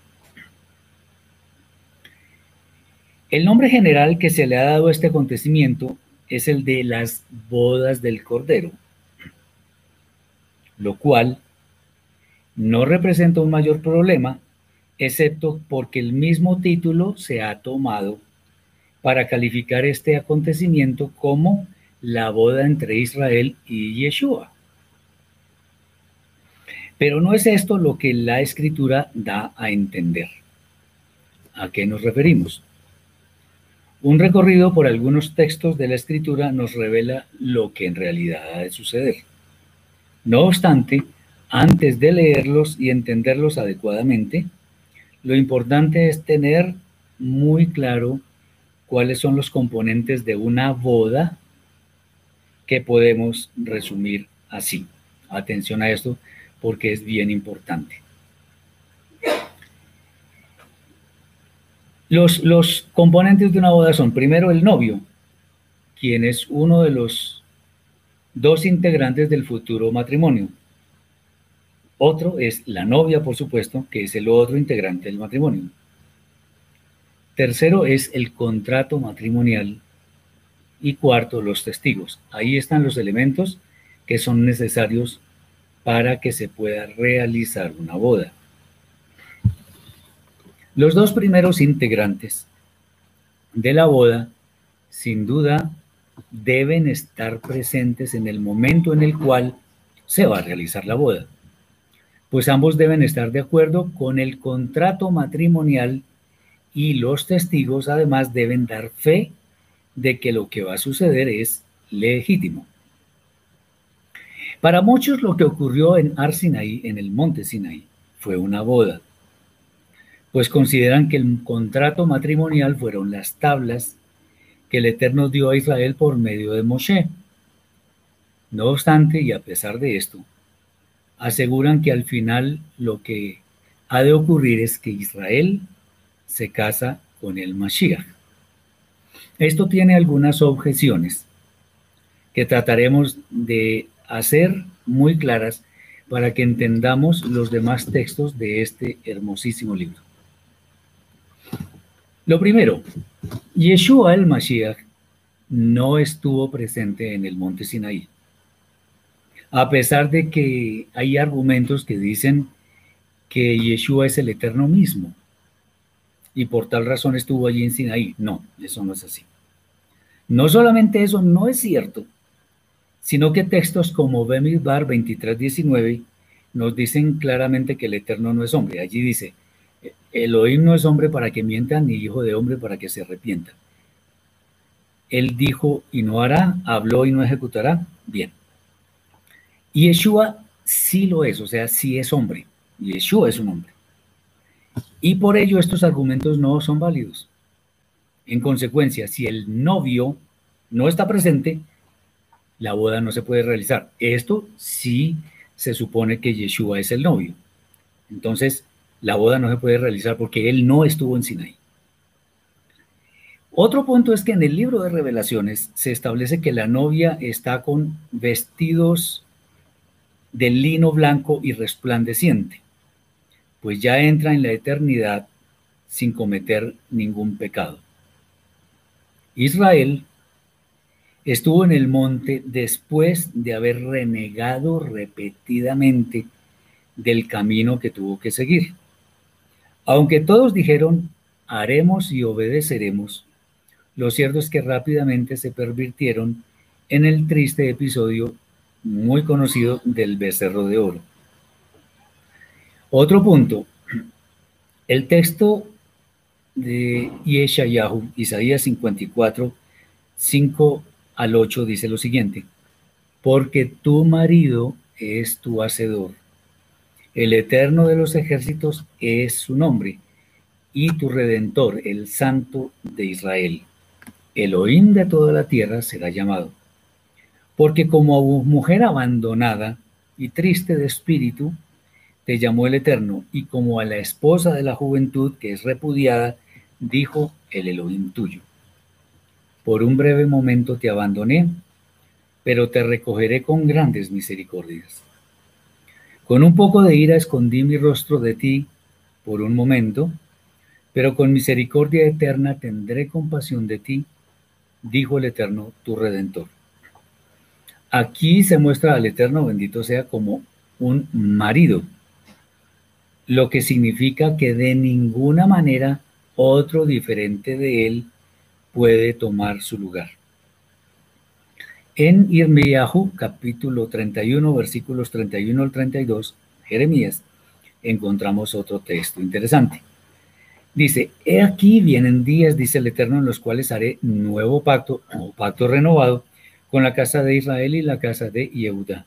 El nombre general que se le ha dado a este acontecimiento es el de las bodas del Cordero, lo cual no representa un mayor problema, excepto porque el mismo título se ha tomado para calificar este acontecimiento como la boda entre Israel y Yeshua. Pero no es esto lo que la escritura da a entender. ¿A qué nos referimos? Un recorrido por algunos textos de la escritura nos revela lo que en realidad ha de suceder. No obstante, antes de leerlos y entenderlos adecuadamente, lo importante es tener muy claro cuáles son los componentes de una boda que podemos resumir así. Atención a esto porque es bien importante. Los, componentes de una boda son, primero, el novio, quien es uno de los dos integrantes del futuro matrimonio. Otro es la novia, por supuesto, que es el otro integrante del matrimonio. Tercero es el contrato matrimonial. Y cuarto, los testigos. Ahí están los elementos que son necesarios para que se pueda realizar una boda. Los dos primeros integrantes de la boda, sin duda, deben estar presentes en el momento en el cual se va a realizar la boda, pues ambos deben estar de acuerdo con el contrato matrimonial y los testigos además deben dar fe de que lo que va a suceder es legítimo. Para muchos lo que ocurrió en Arsinaí, en el monte Sinaí, fue una boda pues consideran que el contrato matrimonial fueron las tablas que el Eterno dio a Israel por medio de Moshe. No obstante, y a pesar de esto, aseguran que al final lo que ha de ocurrir es que Israel se casa con el Mashiach. Esto tiene algunas objeciones que trataremos de hacer muy claras para que entendamos los demás textos de este hermosísimo libro. Lo primero, Yeshua el Mashiach no estuvo presente en el monte Sinaí. A pesar de que hay argumentos que dicen que Yeshua es el eterno mismo y por tal razón estuvo allí en Sinaí. No, eso no es así. No solamente eso no es cierto, sino que textos como Bemidbar 23:19 nos dicen claramente que el eterno no es hombre. Allí dice, Elohim no es hombre para que mienta, ni hijo de hombre para que se arrepienta. Él dijo y no hará, habló y no ejecutará. Bien. Y Yeshua sí lo es, o sea, sí es hombre. Yeshua es un hombre. Y por ello estos argumentos no son válidos. En consecuencia, si el novio no está presente, la boda no se puede realizar. Esto sí se supone que Yeshua es el novio. Entonces, la boda no se puede realizar porque él no estuvo en Sinaí. Otro punto es que en el libro de revelaciones se establece que la novia está con vestidos de lino blanco y resplandeciente, pues ya entra en la eternidad sin cometer ningún pecado. Israel estuvo en el monte después de haber renegado repetidamente del camino que tuvo que seguir. Aunque todos dijeron, haremos y obedeceremos, lo cierto es que rápidamente se pervirtieron en el triste episodio muy conocido del becerro de oro. Otro punto, el texto de Yeshayahu, Isaías 54, 5 al 8 dice lo siguiente, porque tu marido es tu hacedor, el eterno de los ejércitos es su nombre, y tu redentor, el santo de Israel. Elohim de toda la tierra será llamado. Porque como mujer abandonada y triste de espíritu, te llamó el Eterno, y como a la esposa de la juventud que es repudiada, dijo el Elohim tuyo. Por un breve momento te abandoné, pero te recogeré con grandes misericordias. Con un poco de ira escondí mi rostro de ti por un momento, pero con misericordia eterna tendré compasión de ti, dijo el Eterno, tu Redentor. Aquí se muestra al Eterno, bendito sea, como un marido, lo que significa que de ninguna manera otro diferente de él puede tomar su lugar. En Irmiyahu, capítulo 31, versículos 31 al 32, Jeremías, encontramos otro texto interesante. Dice, he aquí vienen días, dice el Eterno, en los cuales haré nuevo pacto o pacto renovado con la casa de Israel y la casa de Yehuda.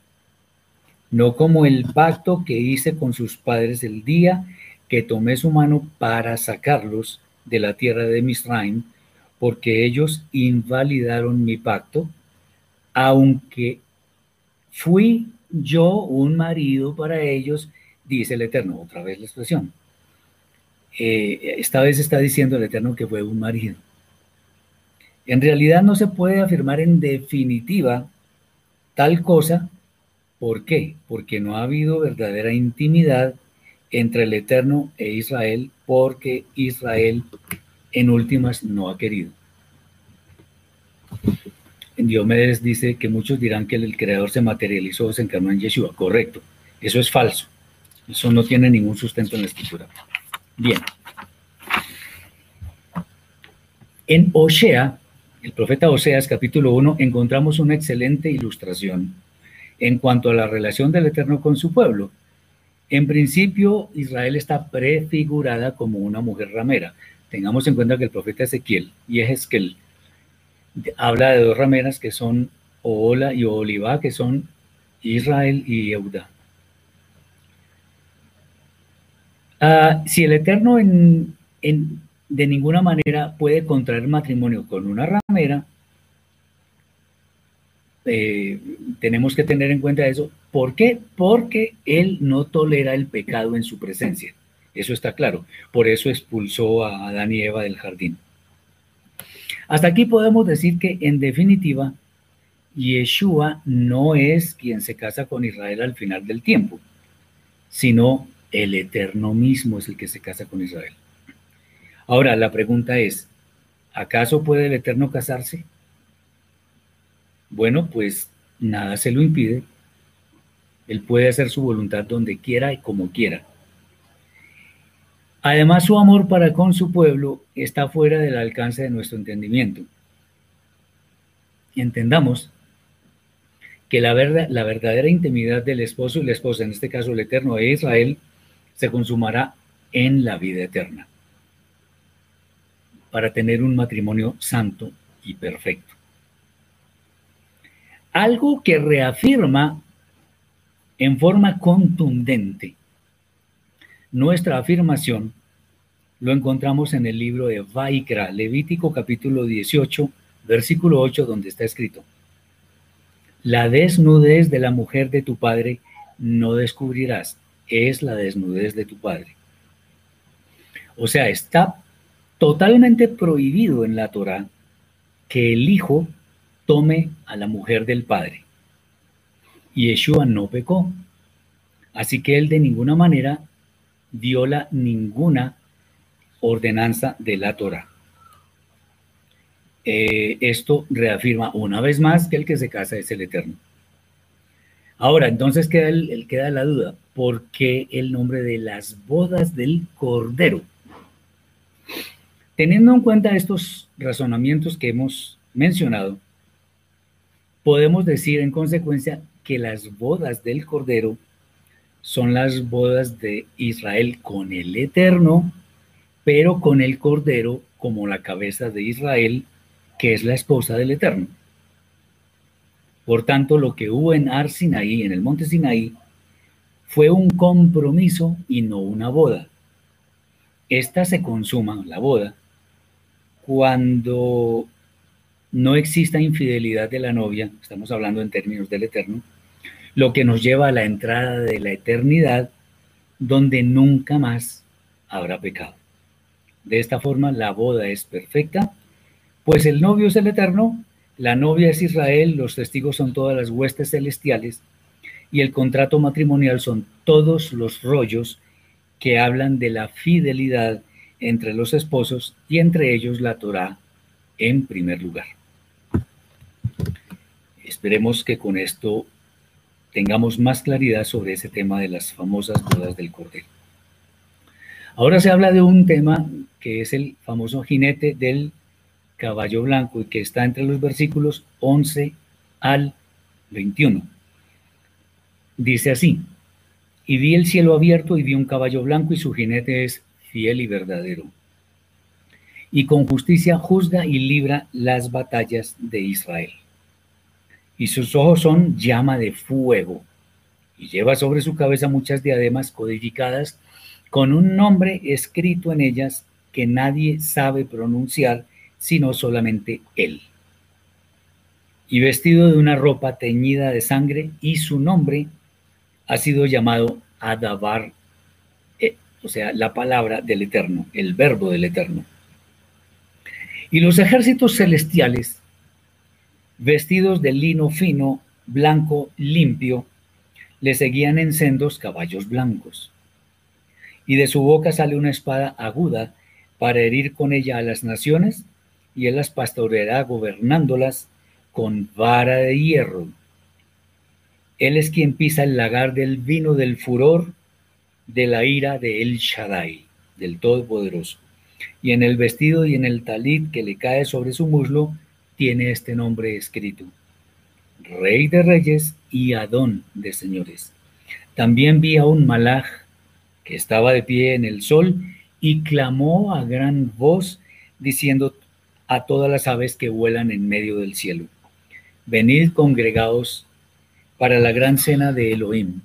No como el pacto que hice con sus padres el día que tomé su mano para sacarlos de la tierra de Misraim, porque ellos invalidaron mi pacto, aunque fui yo un marido para ellos, dice el Eterno, otra vez la expresión. Eh, esta vez está diciendo el Eterno que fue un marido. En realidad no se puede afirmar en definitiva tal cosa. ¿Por qué? Porque no ha habido verdadera intimidad entre el Eterno e Israel, porque Israel en últimas no ha querido. En Diomedes dice que muchos dirán que el creador se materializó, se encarnó en Yeshua. Correcto. Eso es falso. Eso no tiene ningún sustento en la escritura. Bien. En Osea, el profeta Oseas capítulo 1, encontramos una excelente ilustración en cuanto a la relación del Eterno con su pueblo. En principio, Israel está prefigurada como una mujer ramera. Tengamos en cuenta que el profeta Ezequiel y Ezequiel habla de dos rameras que son Oola y Oliva, que son Israel y Eudá. Ah, si el Eterno en, de ninguna manera puede contraer matrimonio con una ramera, eh, tenemos que tener en cuenta eso. ¿Por qué? Porque Él no tolera el pecado en su presencia. Eso está claro. Por eso expulsó a Adán y Eva del jardín. Hasta aquí podemos decir que, en definitiva, Yeshua no es quien se casa con Israel al final del tiempo, sino el Eterno mismo es el que se casa con Israel. Ahora, la pregunta es, ¿acaso puede el Eterno casarse? Bueno, pues nada se lo impide. Él puede hacer su voluntad donde quiera y como quiera. Además, su amor para con su pueblo está fuera del alcance de nuestro entendimiento. Entendamos que la, verdad, la verdadera intimidad del esposo y la esposa, en este caso el Eterno de Israel, se consumará en la vida eterna para tener un matrimonio santo y perfecto. Algo que reafirma en forma contundente nuestra afirmación lo encontramos en el libro de Vaikra, Levítico capítulo 18, versículo 8, donde está escrito, La desnudez de la mujer de tu padre no descubrirás, es la desnudez de tu padre. O sea, está totalmente prohibido en la Torah que el hijo tome a la mujer del padre. Y Yeshua no pecó, Así que él de ninguna manera viola ninguna ordenanza de la Torah. Eh, esto reafirma una vez más que el que se casa es el Eterno. Ahora, entonces queda, el, queda la duda, ¿por qué el nombre de las bodas del Cordero? Teniendo en cuenta estos razonamientos que hemos mencionado, podemos decir en consecuencia que las bodas del Cordero son las bodas de Israel con el Eterno, pero con el Cordero como la cabeza de Israel, que es la esposa del Eterno. Por tanto, lo que hubo en Ar Sinaí, en el monte Sinaí, fue un compromiso y no una boda. Esta se consuma, la boda, cuando no exista infidelidad de la novia, estamos hablando en términos del Eterno, lo que nos lleva a la entrada de la eternidad, donde nunca más habrá pecado. De esta forma, la boda es perfecta, pues el novio es el Eterno, la novia es Israel, los testigos son todas las huestes celestiales, y el contrato matrimonial son todos los rollos que hablan de la fidelidad entre los esposos y entre ellos la Torah en primer lugar. Esperemos que con esto tengamos más claridad sobre ese tema de las famosas bodas del Cordero. Ahora se habla de un tema que es el famoso jinete del caballo blanco y que está entre los versículos 11 al 21. Dice así, y vi el cielo abierto y vi un caballo blanco y su jinete es fiel y verdadero. Y con justicia juzga y libra las batallas de Israel y sus ojos son llama de fuego, y lleva sobre su cabeza muchas diademas codificadas con un nombre escrito en ellas que nadie sabe pronunciar sino solamente él. Y vestido de una ropa teñida de sangre, y su nombre ha sido llamado Adabar, eh, o sea, la palabra del Eterno, el verbo del Eterno. Y los ejércitos celestiales vestidos de lino fino, blanco, limpio, le seguían en sendos caballos blancos. Y de su boca sale una espada aguda para herir con ella a las naciones, y él las pastoreará gobernándolas con vara de hierro. Él es quien pisa el lagar del vino del furor de la ira de El Shaddai, del Todopoderoso. Y en el vestido y en el talit que le cae sobre su muslo, tiene este nombre escrito. Rey de reyes y Adón de señores. También vi a un malaj que estaba de pie en el sol y clamó a gran voz diciendo a todas las aves que vuelan en medio del cielo, venid congregados para la gran cena de Elohim,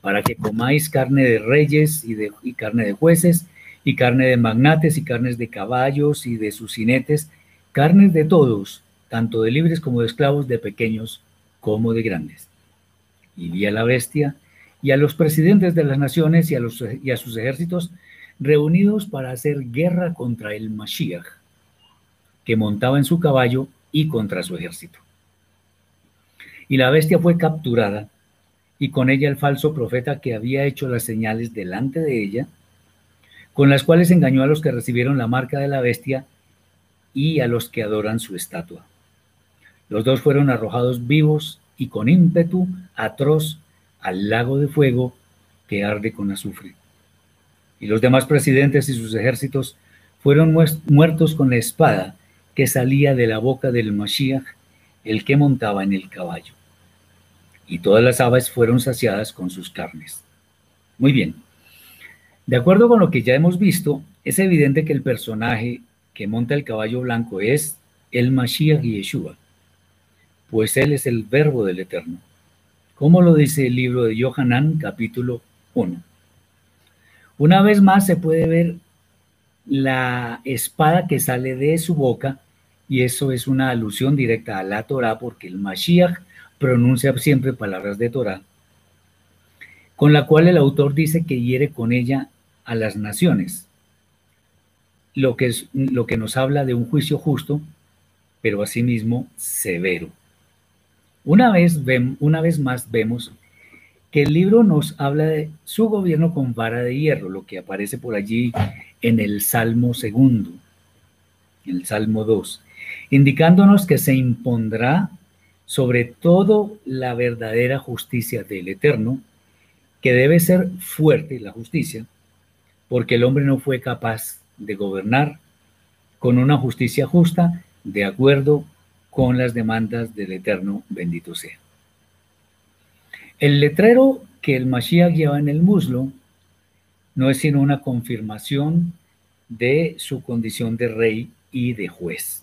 para que comáis carne de reyes y, de, y carne de jueces, y carne de magnates, y carnes de caballos y de sus jinetes, carnes de todos, tanto de libres como de esclavos, de pequeños como de grandes. Y vi a la bestia y a los presidentes de las naciones y a, los, y a sus ejércitos reunidos para hacer guerra contra el Mashiach, que montaba en su caballo y contra su ejército. Y la bestia fue capturada, y con ella el falso profeta que había hecho las señales delante de ella, con las cuales engañó a los que recibieron la marca de la bestia y a los que adoran su estatua. Los dos fueron arrojados vivos y con ímpetu atroz al lago de fuego que arde con azufre. Y los demás presidentes y sus ejércitos fueron muertos con la espada que salía de la boca del Mashiach, el que montaba en el caballo. Y todas las aves fueron saciadas con sus carnes. Muy bien. De acuerdo con lo que ya hemos visto, es evidente que el personaje que monta el caballo blanco es el Mashiach Yeshua, pues él es el verbo del Eterno. Como lo dice el libro de Yohanan, capítulo 1. Una vez más se puede ver la espada que sale de su boca, y eso es una alusión directa a la Torah, porque el Mashiach pronuncia siempre palabras de Torah, con la cual el autor dice que hiere con ella a las naciones lo que, es, lo que nos habla de un juicio justo, pero asimismo severo. Una vez, una vez más vemos que el libro nos habla de su gobierno con vara de hierro, lo que aparece por allí en el Salmo segundo, el Salmo 2, indicándonos que se impondrá sobre todo la verdadera justicia del Eterno, que debe ser fuerte la justicia, porque el hombre no fue capaz de gobernar con una justicia justa de acuerdo con las demandas del Eterno, bendito sea. El letrero que el Mashiach lleva en el muslo no es sino una confirmación de su condición de rey y de juez.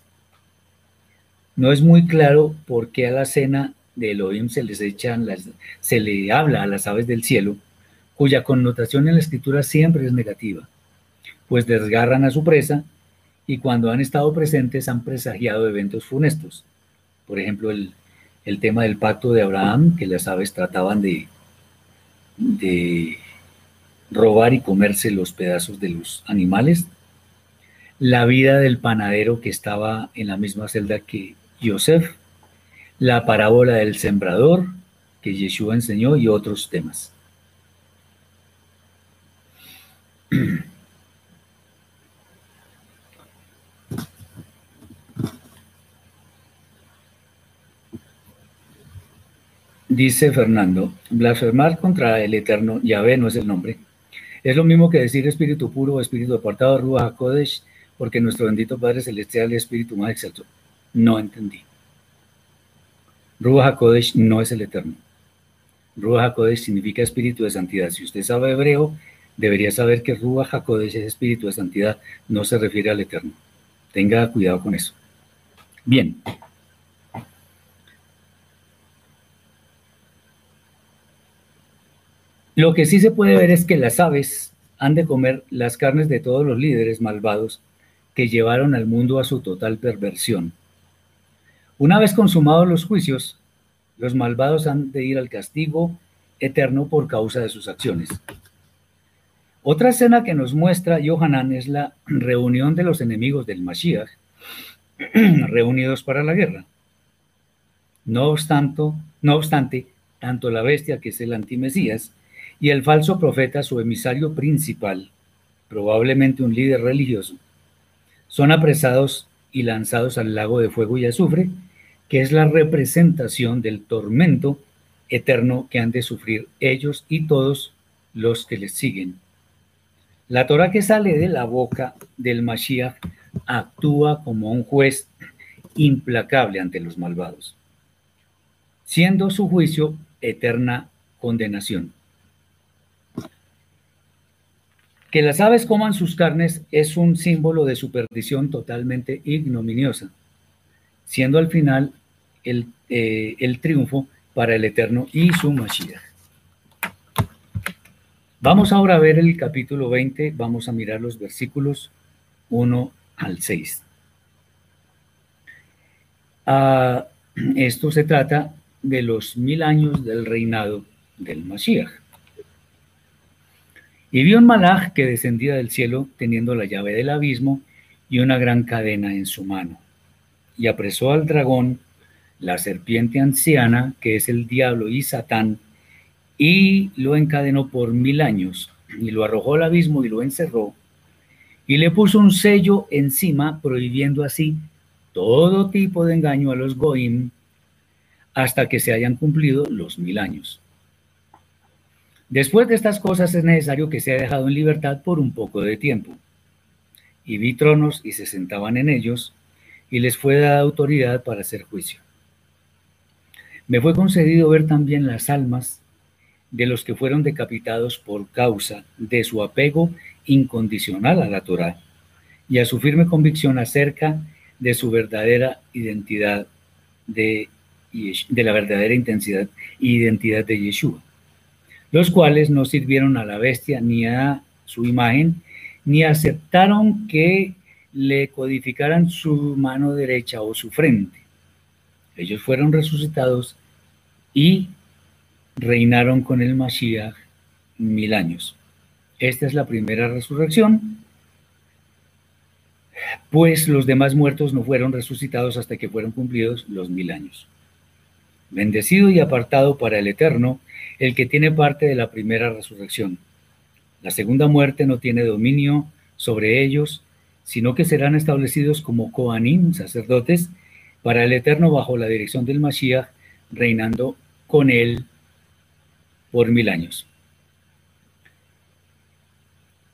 No es muy claro por qué a la cena de Elohim se les echan las, se le habla a las aves del cielo, cuya connotación en la escritura siempre es negativa, pues desgarran a su presa y cuando han estado presentes han presagiado eventos funestos. Por ejemplo, el, tema del pacto de Abraham, que las aves trataban de, de robar y comerse los pedazos de los animales, la vida del panadero que estaba en la misma celda que Yosef, la parábola del sembrador que Yeshua enseñó y otros temas. Dice Fernando, blasfemar contra el eterno Yahvé no es el nombre. Es lo mismo que decir espíritu puro o espíritu apartado, Ruach HaKodesh, porque nuestro bendito Padre Celestial es espíritu más exalto. No entendí. Ruach HaKodesh no es el eterno. Ruach HaKodesh significa espíritu de santidad. Si usted sabe hebreo, debería saber que Ruach HaKodesh es espíritu de santidad, no se refiere al eterno. Tenga cuidado con eso. Bien, Lo que sí se puede ver es que las aves han de comer las carnes de todos los líderes malvados que llevaron al mundo a su total perversión. Una vez consumados los juicios, los malvados han de ir al castigo eterno por causa de sus acciones. Otra escena que nos muestra Yohanan es la reunión de los enemigos del Mashiach reunidos para la guerra. No obstante, no obstante, tanto la bestia que es el antimesías y el falso profeta, su emisario principal, probablemente un líder religioso, son apresados y lanzados al lago de fuego y azufre, que es la representación del tormento eterno que han de sufrir ellos y todos los que les siguen. La Torah que sale de la boca del Mashiach actúa como un juez implacable ante los malvados, siendo su juicio eterna condenación. Que las aves coman sus carnes es un símbolo de su perdición totalmente ignominiosa, siendo al final el, eh, el triunfo para el Eterno y su Mashiach. Vamos ahora a ver el capítulo 20, vamos a mirar los versículos 1 al 6. Ah, esto se trata de los mil años del reinado del Mashiach. Y vio un malaj que descendía del cielo teniendo la llave del abismo y una gran cadena en su mano. Y apresó al dragón, la serpiente anciana, que es el diablo y Satán, y lo encadenó por mil años, y lo arrojó al abismo y lo encerró, y le puso un sello encima, prohibiendo así todo tipo de engaño a los goim, hasta que se hayan cumplido los mil años. Después de estas cosas es necesario que sea dejado en libertad por un poco de tiempo. Y vi tronos y se sentaban en ellos, y les fue dada autoridad para hacer juicio. Me fue concedido ver también las almas de los que fueron decapitados por causa de su apego incondicional a la Torah y a su firme convicción acerca de su verdadera identidad de, de la verdadera intensidad identidad de Yeshua los cuales no sirvieron a la bestia ni a su imagen, ni aceptaron que le codificaran su mano derecha o su frente. Ellos fueron resucitados y reinaron con el Mashiach mil años. Esta es la primera resurrección, pues los demás muertos no fueron resucitados hasta que fueron cumplidos los mil años. Bendecido y apartado para el eterno, el que tiene parte de la primera resurrección. La segunda muerte no tiene dominio sobre ellos, sino que serán establecidos como Kohanim, sacerdotes, para el eterno bajo la dirección del Mashiach, reinando con él por mil años.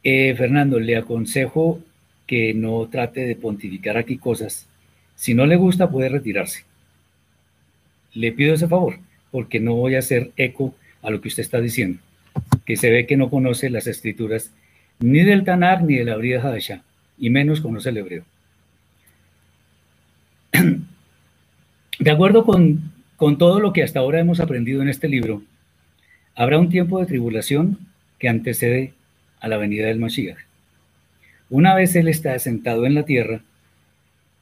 Eh, Fernando, le aconsejo que no trate de pontificar aquí cosas. Si no le gusta, puede retirarse. Le pido ese favor, porque no voy a hacer eco a lo que usted está diciendo, que se ve que no conoce las escrituras ni del Tanar ni de la Brida Hadashah, y menos conoce el hebreo. De acuerdo con, con todo lo que hasta ahora hemos aprendido en este libro, habrá un tiempo de tribulación que antecede a la venida del Mashiach. Una vez Él está sentado en la tierra,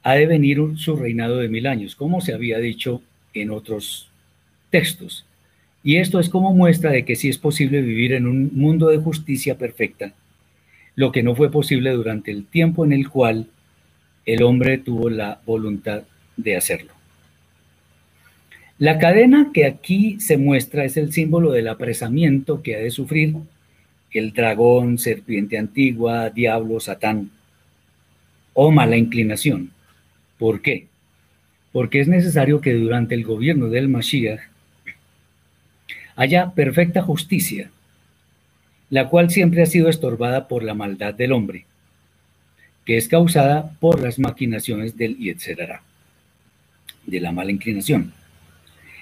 ha de venir su reinado de mil años, como se había dicho en otros textos. Y esto es como muestra de que sí es posible vivir en un mundo de justicia perfecta, lo que no fue posible durante el tiempo en el cual el hombre tuvo la voluntad de hacerlo. La cadena que aquí se muestra es el símbolo del apresamiento que ha de sufrir el dragón, serpiente antigua, diablo, satán, o mala inclinación. ¿Por qué? Porque es necesario que durante el gobierno del Mashiach haya perfecta justicia, la cual siempre ha sido estorbada por la maldad del hombre, que es causada por las maquinaciones del Yetzerara, de la mala inclinación.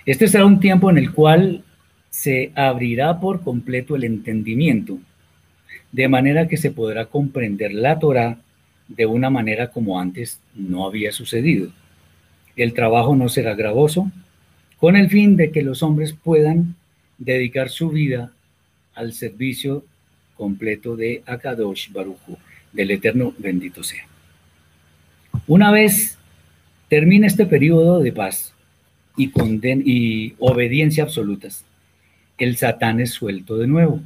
Este será un tiempo en el cual se abrirá por completo el entendimiento, de manera que se podrá comprender la Torah de una manera como antes no había sucedido. El trabajo no será gravoso, con el fin de que los hombres puedan dedicar su vida al servicio completo de Akadosh Baruchu, del Eterno bendito sea. Una vez termine este periodo de paz y, y obediencia absolutas, el Satán es suelto de nuevo,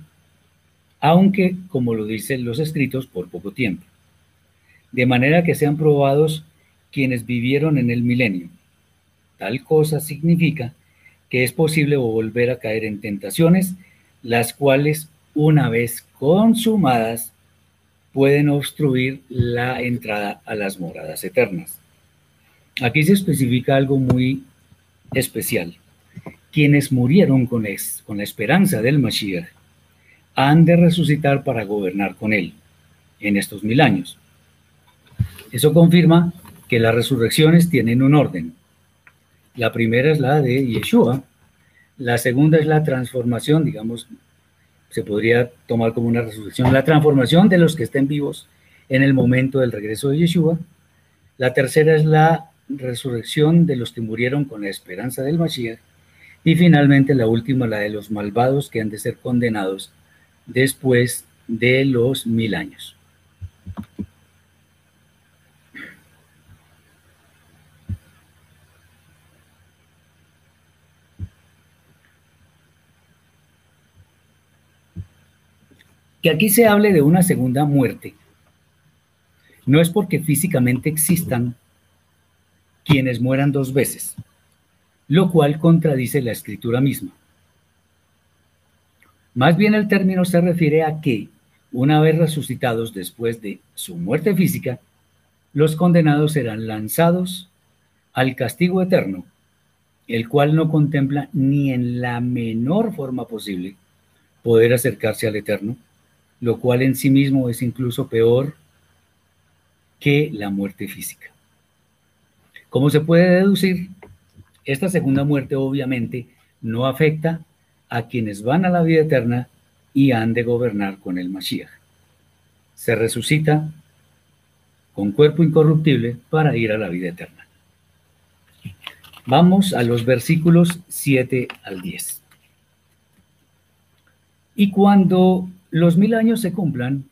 aunque, como lo dicen los escritos, por poco tiempo. De manera que sean probados quienes vivieron en el milenio. Tal cosa significa que es posible volver a caer en tentaciones, las cuales, una vez consumadas, pueden obstruir la entrada a las moradas eternas. Aquí se especifica algo muy especial quienes murieron con, la esperanza del Mashiach han de resucitar para gobernar con él en estos mil años. Eso confirma que las resurrecciones tienen un orden. La primera es la de Yeshua, la segunda es la transformación, digamos, se podría tomar como una resurrección, la transformación de los que estén vivos en el momento del regreso de Yeshua. La tercera es la resurrección de los que murieron con la esperanza del Mashiach. Y finalmente la última, la de los malvados que han de ser condenados después de los mil años. Que aquí se hable de una segunda muerte no es porque físicamente existan quienes mueran dos veces lo cual contradice la escritura misma. Más bien el término se refiere a que, una vez resucitados después de su muerte física, los condenados serán lanzados al castigo eterno, el cual no contempla ni en la menor forma posible poder acercarse al eterno, lo cual en sí mismo es incluso peor que la muerte física. Como se puede deducir, esta segunda muerte obviamente no afecta a quienes van a la vida eterna y han de gobernar con el Mashiach. Se resucita con cuerpo incorruptible para ir a la vida eterna. Vamos a los versículos 7 al 10. Y cuando los mil años se cumplan,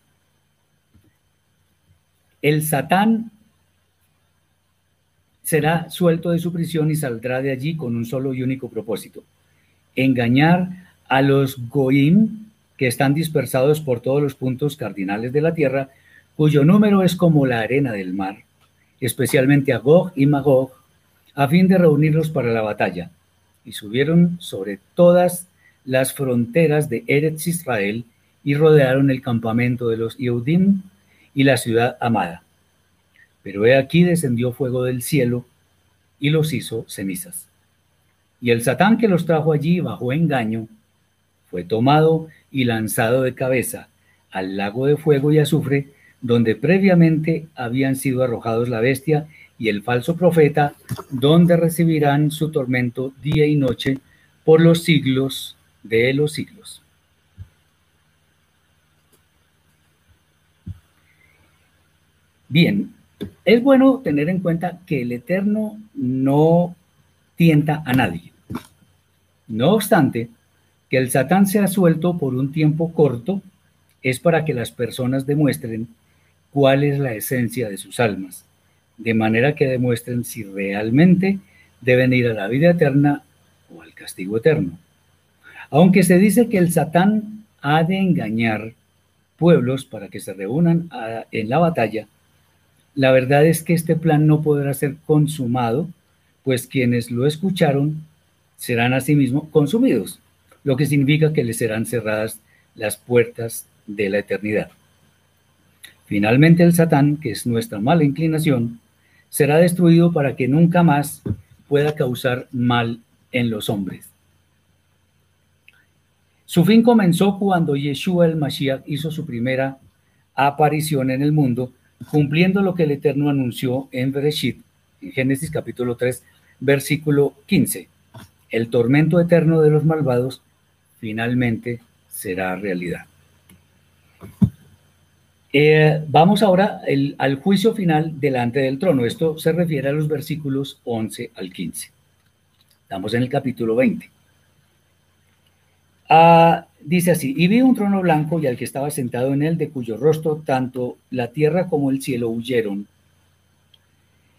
el Satán será suelto de su prisión y saldrá de allí con un solo y único propósito, engañar a los goim que están dispersados por todos los puntos cardinales de la tierra, cuyo número es como la arena del mar, especialmente a Gog y Magog, a fin de reunirlos para la batalla, y subieron sobre todas las fronteras de Eretz Israel y rodearon el campamento de los Yehudim y la ciudad amada. Pero he aquí descendió fuego del cielo y los hizo cenizas. Y el Satán que los trajo allí bajo engaño fue tomado y lanzado de cabeza al lago de fuego y azufre, donde previamente habían sido arrojados la bestia y el falso profeta, donde recibirán su tormento día y noche por los siglos de los siglos. Bien, es bueno tener en cuenta que el Eterno no tienta a nadie. No obstante, que el Satán sea suelto por un tiempo corto es para que las personas demuestren cuál es la esencia de sus almas, de manera que demuestren si realmente deben ir a la vida eterna o al castigo eterno. Aunque se dice que el Satán ha de engañar pueblos para que se reúnan en la batalla, la verdad es que este plan no podrá ser consumado, pues quienes lo escucharon serán asimismo consumidos, lo que significa que les serán cerradas las puertas de la eternidad. Finalmente el Satán, que es nuestra mala inclinación, será destruido para que nunca más pueda causar mal en los hombres. Su fin comenzó cuando Yeshua el Mashiach hizo su primera aparición en el mundo, cumpliendo lo que el Eterno anunció en Bereshit, en Génesis capítulo 3, versículo 15. El tormento eterno de los malvados finalmente será realidad. Eh, vamos ahora al juicio final delante del trono. Esto se refiere a los versículos 11 al 15. Estamos en el capítulo 20. Ah, dice así, y vi un trono blanco y al que estaba sentado en él, de cuyo rostro tanto la tierra como el cielo huyeron,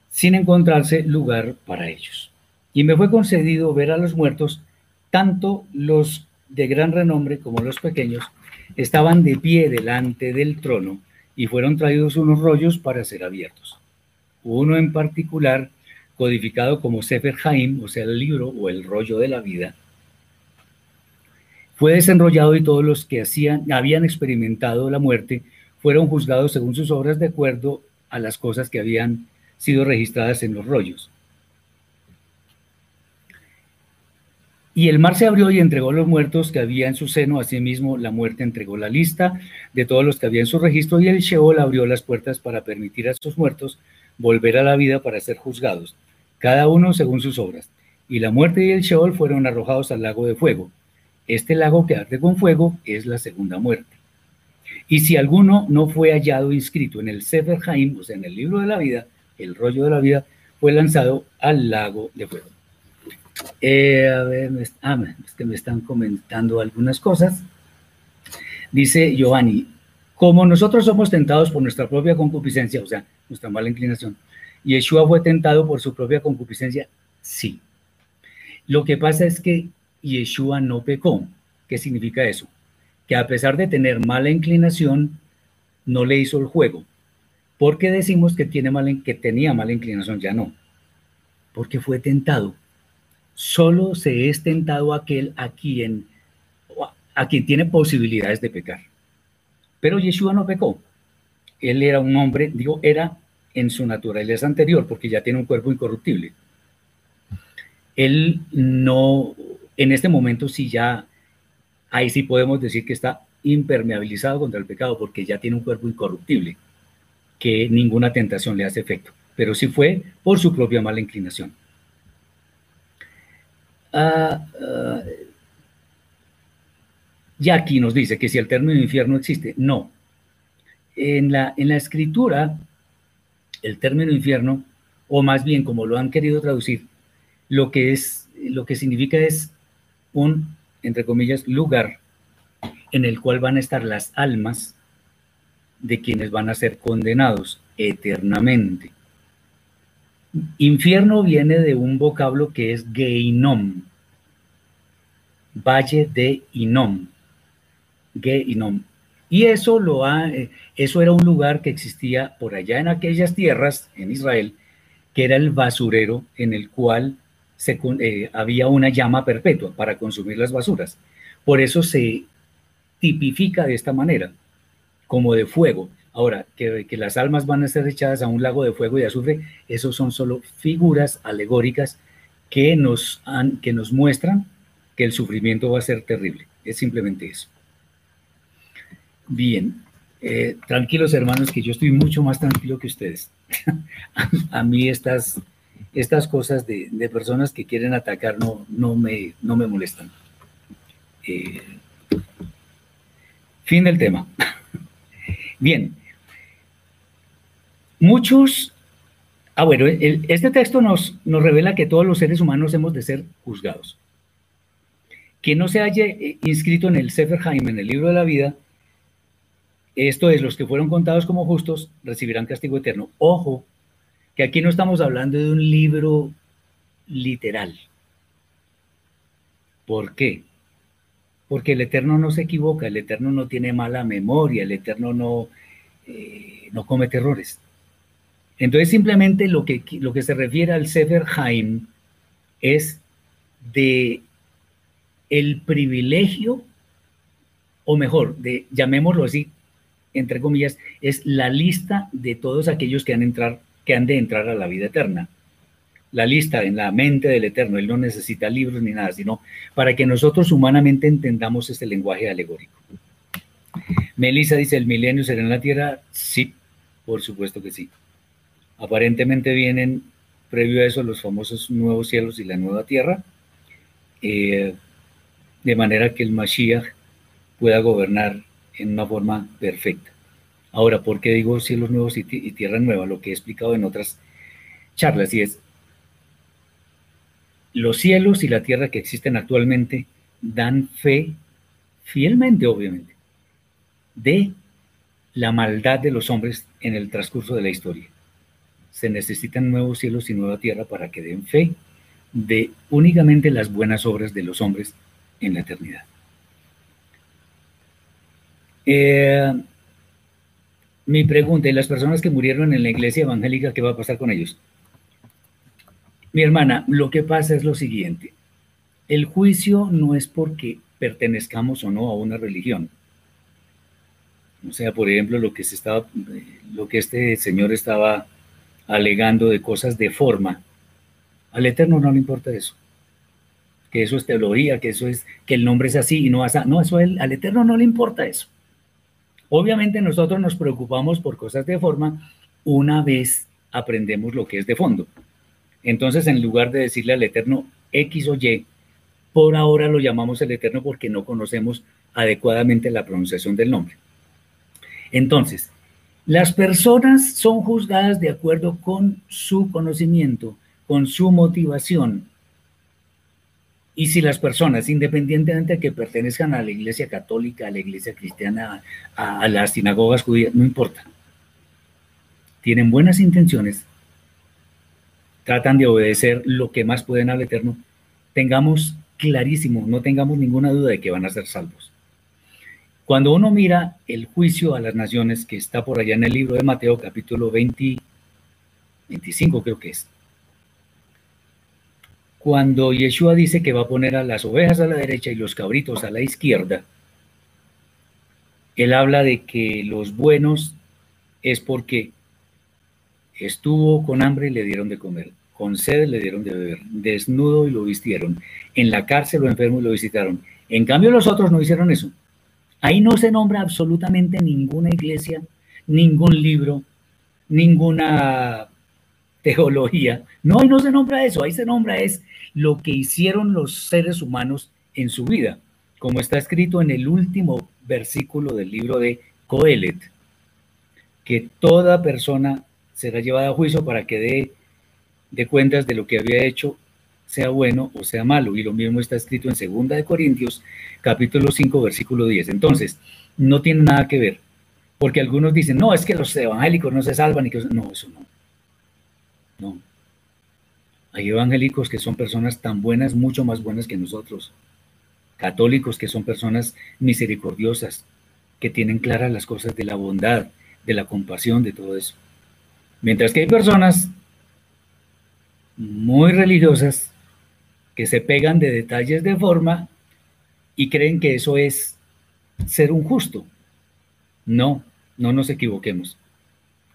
sin encontrarse lugar para ellos. Y me fue concedido ver a los muertos, tanto los de gran renombre como los pequeños, estaban de pie delante del trono y fueron traídos unos rollos para ser abiertos. Uno en particular, codificado como Sefer Haim, o sea, el libro o el rollo de la vida, fue desenrollado y todos los que hacían, habían experimentado la muerte fueron juzgados según sus obras de acuerdo a las cosas que habían sido registradas en los rollos. Y el mar se abrió y entregó los muertos que había en su seno, asimismo la muerte entregó la lista de todos los que había en su registro y el Sheol abrió las puertas para permitir a sus muertos volver a la vida para ser juzgados, cada uno según sus obras. Y la muerte y el Sheol fueron arrojados al lago de fuego. Este lago que arde con fuego es la segunda muerte. Y si alguno no fue hallado inscrito en el Sefer Haim, o sea, en el libro de la vida, el rollo de la vida, fue lanzado al lago de fuego. Eh, a ver, ah, es que me están comentando algunas cosas. Dice Giovanni, como nosotros somos tentados por nuestra propia concupiscencia, o sea, nuestra mala inclinación, Yeshua fue tentado por su propia concupiscencia, sí. Lo que pasa es que Yeshua no pecó. ¿Qué significa eso? Que a pesar de tener mala inclinación, no le hizo el juego. ¿Por qué decimos que, tiene mala, que tenía mala inclinación? Ya no. Porque fue tentado. Solo se es tentado aquel a quien, a quien tiene posibilidades de pecar. Pero Yeshua no pecó. Él era un hombre, digo, era en su naturaleza anterior, porque ya tiene un cuerpo incorruptible. Él no en este momento sí ya, ahí sí podemos decir que está impermeabilizado contra el pecado porque ya tiene un cuerpo incorruptible, que ninguna tentación le hace efecto, pero sí fue por su propia mala inclinación. Ah, ah, ya aquí nos dice que si el término infierno existe, no. En la, en la escritura, el término infierno, o más bien como lo han querido traducir, lo que, es, lo que significa es un, entre comillas, lugar en el cual van a estar las almas de quienes van a ser condenados eternamente. Infierno viene de un vocablo que es Geinom, Valle de Inom, Geinom. Y eso, lo ha, eh, eso era un lugar que existía por allá en aquellas tierras, en Israel, que era el basurero en el cual eh, había una llama perpetua para consumir las basuras. Por eso se tipifica de esta manera, como de fuego. Ahora, que, las almas van a ser echadas a un lago de fuego y azufre, esos son solo figuras alegóricas que nos, que nos muestran que el sufrimiento va a ser terrible. Es simplemente eso. Bien, eh, tranquilos hermanos, que yo estoy mucho más tranquilo que ustedes. a, mí estas, estas cosas de, personas que quieren atacar no, no, me, no me molestan. Eh, fin del tema. Bien, muchos... Ah, bueno, este texto nos, nos revela que todos los seres humanos hemos de ser juzgados. Que no se haya eh, inscrito en el Sefer Jaime, en el libro de la vida, esto es, los que fueron contados como justos recibirán castigo eterno. Ojo, que aquí no estamos hablando de un libro literal. ¿Por qué? Porque el Eterno no se equivoca, el Eterno no tiene mala memoria, el Eterno no, eh, no comete errores. Entonces simplemente lo que, lo que se refiere al Sefer Haim es de el privilegio, o mejor, de, llamémoslo así, entre comillas, es la lista de todos aquellos que han, entrar, que han de entrar a la vida eterna. La lista en la mente del Eterno, Él no necesita libros ni nada, sino para que nosotros humanamente entendamos este lenguaje alegórico. Melissa dice, ¿el milenio será en la tierra? Sí, por supuesto que sí. Aparentemente vienen, previo a eso, los famosos nuevos cielos y la nueva tierra, eh, de manera que el Mashiach pueda gobernar en una forma perfecta. Ahora, ¿por qué digo cielos nuevos y, tierra nueva? Lo que he explicado en otras charlas, y es, los cielos y la tierra que existen actualmente dan fe, fielmente obviamente, de la maldad de los hombres en el transcurso de la historia. Se necesitan nuevos cielos y nueva tierra para que den fe de únicamente las buenas obras de los hombres en la eternidad. Eh, mi pregunta, ¿y las personas que murieron en la iglesia evangélica, qué va a pasar con ellos? Mi hermana, lo que pasa es lo siguiente. El juicio no es porque pertenezcamos o no a una religión. O sea, por ejemplo, lo que se estaba, lo que este señor estaba alegando de cosas de forma. Al Eterno no le importa eso. Que eso es teología, que eso es, que el nombre es así y no así. No, eso al Eterno no le importa eso. Obviamente nosotros nos preocupamos por cosas de forma una vez aprendemos lo que es de fondo. Entonces, en lugar de decirle al Eterno X o Y, por ahora lo llamamos el Eterno porque no conocemos adecuadamente la pronunciación del nombre. Entonces, las personas son juzgadas de acuerdo con su conocimiento, con su motivación, y si las personas, independientemente de que pertenezcan a la iglesia católica, a la iglesia cristiana, a, las sinagogas judías, no importa, tienen buenas intenciones, tratan de obedecer lo que más pueden al Eterno, tengamos clarísimo, no tengamos ninguna duda de que van a ser salvos. Cuando uno mira el juicio a las naciones que está por allá en el libro de Mateo capítulo 20, 25 creo que es, cuando Yeshua dice que va a poner a las ovejas a la derecha y los cabritos a la izquierda, él habla de que los buenos es porque estuvo con hambre y le dieron de comer, con sed le dieron de beber, desnudo y lo vistieron, en la cárcel lo enfermo y lo visitaron. En cambio los otros no hicieron eso. Ahí no se nombra absolutamente ninguna iglesia, ningún libro, ninguna teología. No, ahí no se nombra eso, ahí se nombra es lo que hicieron los seres humanos en su vida, como está escrito en el último versículo del libro de Coelet, que toda persona será llevada a juicio para que dé de cuentas de lo que había hecho, sea bueno o sea malo. Y lo mismo está escrito en Segunda de Corintios, capítulo 5, versículo 10. Entonces, no tiene nada que ver, porque algunos dicen, no, es que los evangélicos no se salvan y que... No, eso no. No. Hay evangélicos que son personas tan buenas, mucho más buenas que nosotros. Católicos que son personas misericordiosas, que tienen claras las cosas de la bondad, de la compasión, de todo eso. Mientras que hay personas muy religiosas que se pegan de detalles de forma y creen que eso es ser un justo. No, no nos equivoquemos.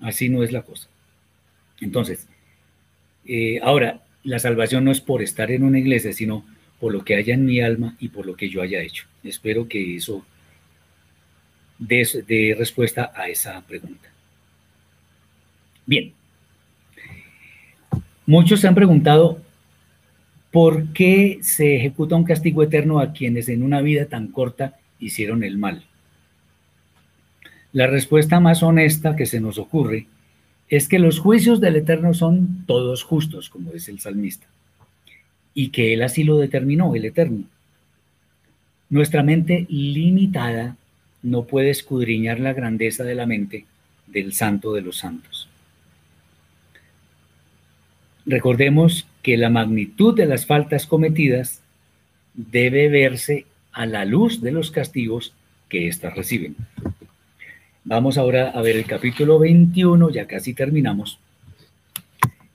Así no es la cosa. Entonces, eh, ahora, la salvación no es por estar en una iglesia, sino por lo que haya en mi alma y por lo que yo haya hecho. Espero que eso dé, respuesta a esa pregunta. Bien. Muchos se han preguntado por qué se ejecuta un castigo eterno a quienes en una vida tan corta hicieron el mal. La respuesta más honesta que se nos ocurre es que los juicios del Eterno son todos justos, como dice el salmista, y que Él así lo determinó, el Eterno. Nuestra mente limitada no puede escudriñar la grandeza de la mente del Santo de los Santos. Recordemos que la magnitud de las faltas cometidas debe verse a la luz de los castigos que éstas reciben. Vamos ahora a ver el capítulo 21, ya casi terminamos,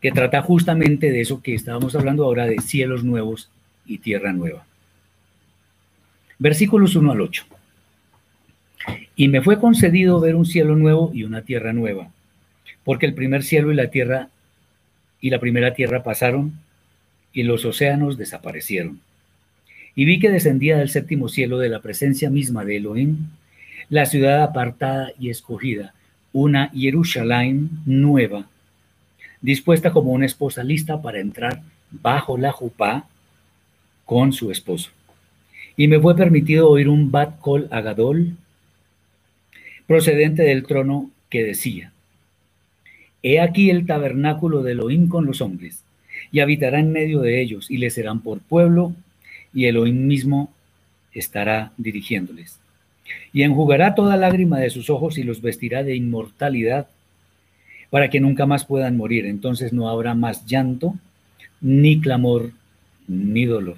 que trata justamente de eso que estábamos hablando ahora de cielos nuevos y tierra nueva. Versículos 1 al 8. Y me fue concedido ver un cielo nuevo y una tierra nueva, porque el primer cielo y la tierra y la primera tierra pasaron y los océanos desaparecieron. Y vi que descendía del séptimo cielo de la presencia misma de Elohim la ciudad apartada y escogida, una Jerusalén nueva, dispuesta como una esposa lista para entrar bajo la jupá con su esposo. Y me fue permitido oír un bat kol agadol procedente del trono que decía, He aquí el tabernáculo de Elohim con los hombres, y habitará en medio de ellos, y les serán por pueblo, y Elohim mismo estará dirigiéndoles y enjugará toda lágrima de sus ojos y los vestirá de inmortalidad para que nunca más puedan morir. Entonces no habrá más llanto, ni clamor, ni dolor.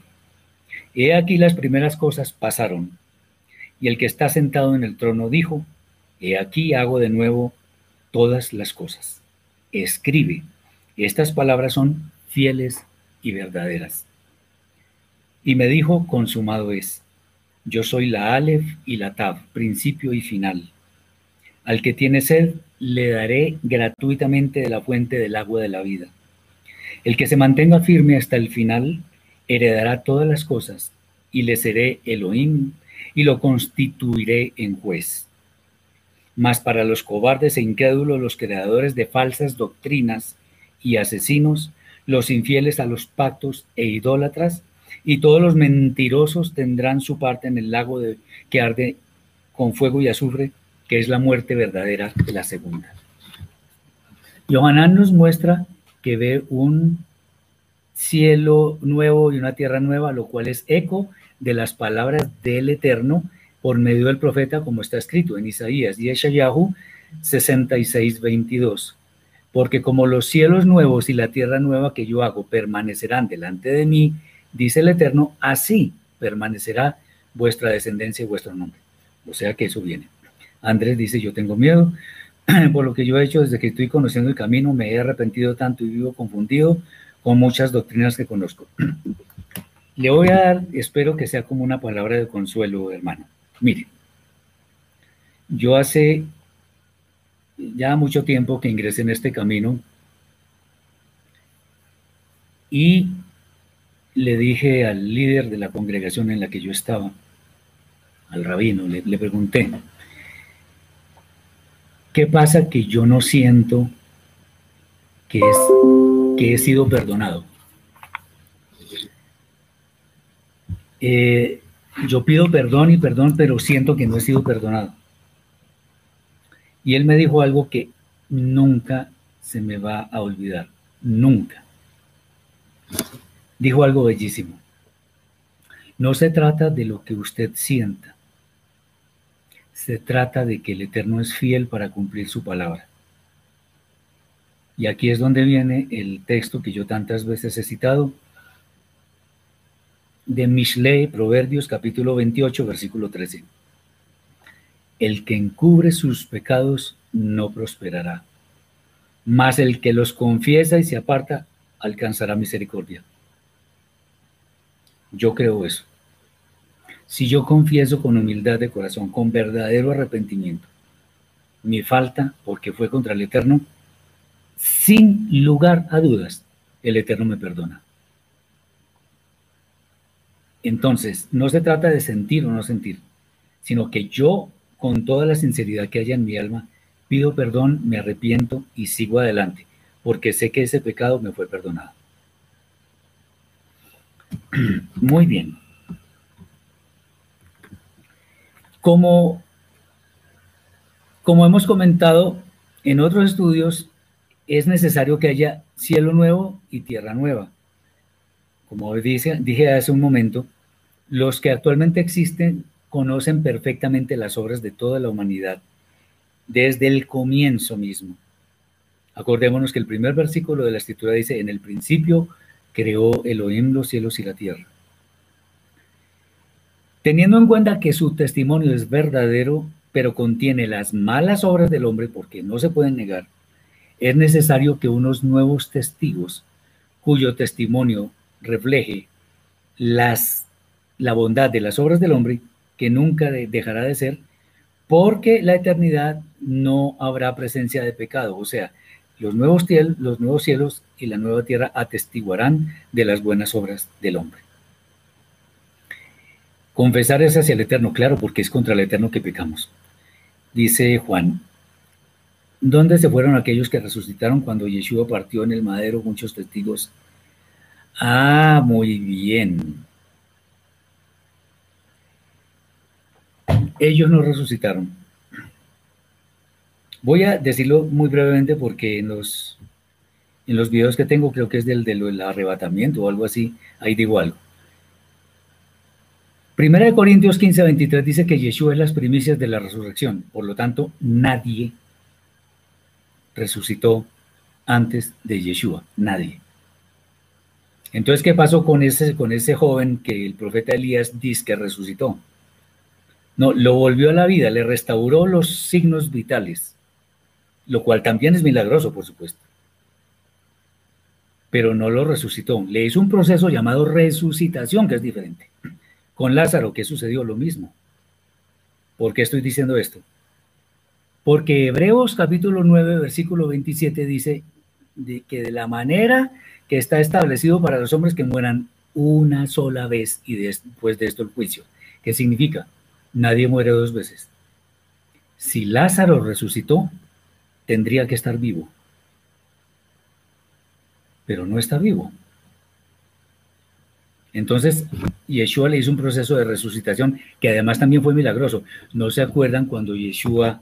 He aquí las primeras cosas pasaron. Y el que está sentado en el trono dijo, He aquí hago de nuevo todas las cosas. Escribe. Estas palabras son fieles y verdaderas. Y me dijo, consumado es. Yo soy la Aleph y la Tav, principio y final. Al que tiene sed, le daré gratuitamente de la fuente del agua de la vida. El que se mantenga firme hasta el final, heredará todas las cosas, y le seré Elohim, y lo constituiré en juez. Mas para los cobardes e incrédulos, los creadores de falsas doctrinas y asesinos, los infieles a los pactos e idólatras, y todos los mentirosos tendrán su parte en el lago de, que arde con fuego y azufre, que es la muerte verdadera de la segunda. Johanán nos muestra que ve un cielo nuevo y una tierra nueva, lo cual es eco de las palabras del Eterno por medio del profeta, como está escrito en Isaías y Eshayahu 66, 22. Porque como los cielos nuevos y la tierra nueva que yo hago permanecerán delante de mí, dice el Eterno, así permanecerá vuestra descendencia y vuestro nombre. O sea que eso viene. Andrés dice, yo tengo miedo por lo que yo he hecho desde que estoy conociendo el camino, me he arrepentido tanto y vivo confundido con muchas doctrinas que conozco. Le voy a dar, espero que sea como una palabra de consuelo, hermano. Mire, yo hace ya mucho tiempo que ingresé en este camino y le dije al líder de la congregación en la que yo estaba, al rabino, le, pregunté, ¿qué pasa que yo no siento que, es, que he sido perdonado? Eh, yo pido perdón y perdón, pero siento que no he sido perdonado. Y él me dijo algo que nunca se me va a olvidar, nunca dijo algo bellísimo. No se trata de lo que usted sienta, se trata de que el Eterno es fiel para cumplir su palabra. Y aquí es donde viene el texto que yo tantas veces he citado, de Mishlei, Proverbios capítulo 28, versículo 13. El que encubre sus pecados no prosperará, mas el que los confiesa y se aparta alcanzará misericordia. Yo creo eso. Si yo confieso con humildad de corazón, con verdadero arrepentimiento, mi falta, porque fue contra el Eterno, sin lugar a dudas, el Eterno me perdona. Entonces, no se trata de sentir o no sentir, sino que yo, con toda la sinceridad que haya en mi alma, pido perdón, me arrepiento y sigo adelante, porque sé que ese pecado me fue perdonado. Muy bien. Como, como hemos comentado en otros estudios, es necesario que haya cielo nuevo y tierra nueva. Como dice, dije hace un momento, los que actualmente existen conocen perfectamente las obras de toda la humanidad, desde el comienzo mismo. Acordémonos que el primer versículo de la escritura dice, en el principio creó Elohim los cielos y la tierra. Teniendo en cuenta que su testimonio es verdadero, pero contiene las malas obras del hombre, porque no se pueden negar, es necesario que unos nuevos testigos, cuyo testimonio refleje las, la bondad de las obras del hombre, que nunca dejará de ser, porque la eternidad no habrá presencia de pecado. O sea, los nuevos, los nuevos cielos y la nueva tierra atestiguarán de las buenas obras del hombre. Confesar es hacia el Eterno, claro, porque es contra el Eterno que pecamos. Dice Juan, ¿dónde se fueron aquellos que resucitaron cuando Yeshua partió en el madero? Muchos testigos. Ah, muy bien. Ellos no resucitaron. Voy a decirlo muy brevemente porque en los, en los videos que tengo, creo que es del, del arrebatamiento o algo así, ahí digo algo. Primera de Corintios 15, 23 dice que Yeshua es las primicias de la resurrección, por lo tanto, nadie resucitó antes de Yeshua, nadie. Entonces, ¿qué pasó con ese, con ese joven que el profeta Elías dice que resucitó? No, lo volvió a la vida, le restauró los signos vitales, lo cual también es milagroso, por supuesto. Pero no lo resucitó. Le hizo un proceso llamado resucitación, que es diferente. Con Lázaro, ¿qué sucedió? Lo mismo. ¿Por qué estoy diciendo esto? Porque Hebreos capítulo 9, versículo 27 dice de que de la manera que está establecido para los hombres que mueran una sola vez y después de esto el juicio. ¿Qué significa? Nadie muere dos veces. Si Lázaro resucitó, tendría que estar vivo. Pero no está vivo. Entonces, Yeshua le hizo un proceso de resucitación que además también fue milagroso. ¿No se acuerdan cuando Yeshua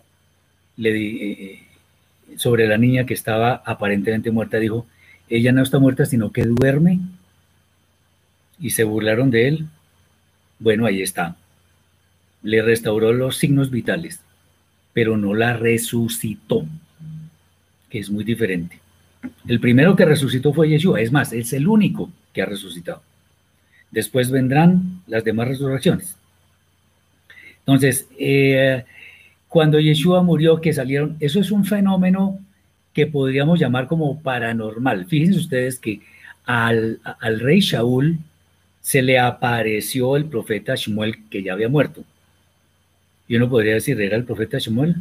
le eh, eh, sobre la niña que estaba aparentemente muerta, dijo, ella no está muerta, sino que duerme? Y se burlaron de él. Bueno, ahí está. Le restauró los signos vitales, pero no la resucitó que es muy diferente. El primero que resucitó fue Yeshua, es más, es el único que ha resucitado. Después vendrán las demás resurrecciones. Entonces, eh, cuando Yeshua murió, que salieron, eso es un fenómeno que podríamos llamar como paranormal. Fíjense ustedes que al, rey Shaul se le apareció el profeta Shmuel que ya había muerto. Y uno podría decir, ¿era el profeta Shmuel?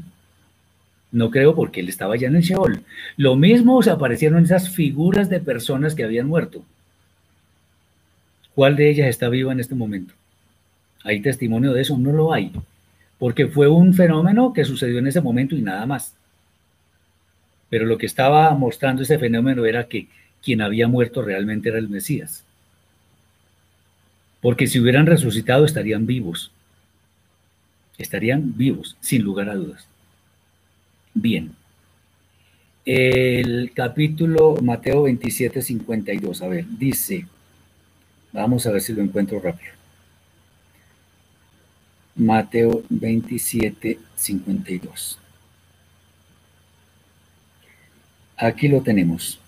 No creo porque él estaba ya en el Sheol. Lo mismo se aparecieron esas figuras de personas que habían muerto. ¿Cuál de ellas está viva en este momento? ¿Hay testimonio de eso? No lo hay. Porque fue un fenómeno que sucedió en ese momento y nada más. Pero lo que estaba mostrando ese fenómeno era que quien había muerto realmente era el Mesías. Porque si hubieran resucitado estarían vivos. Estarían vivos, sin lugar a dudas. Bien. El capítulo Mateo 27, 52. A ver, dice, vamos a ver si lo encuentro rápido. Mateo 27, 52. Aquí lo tenemos.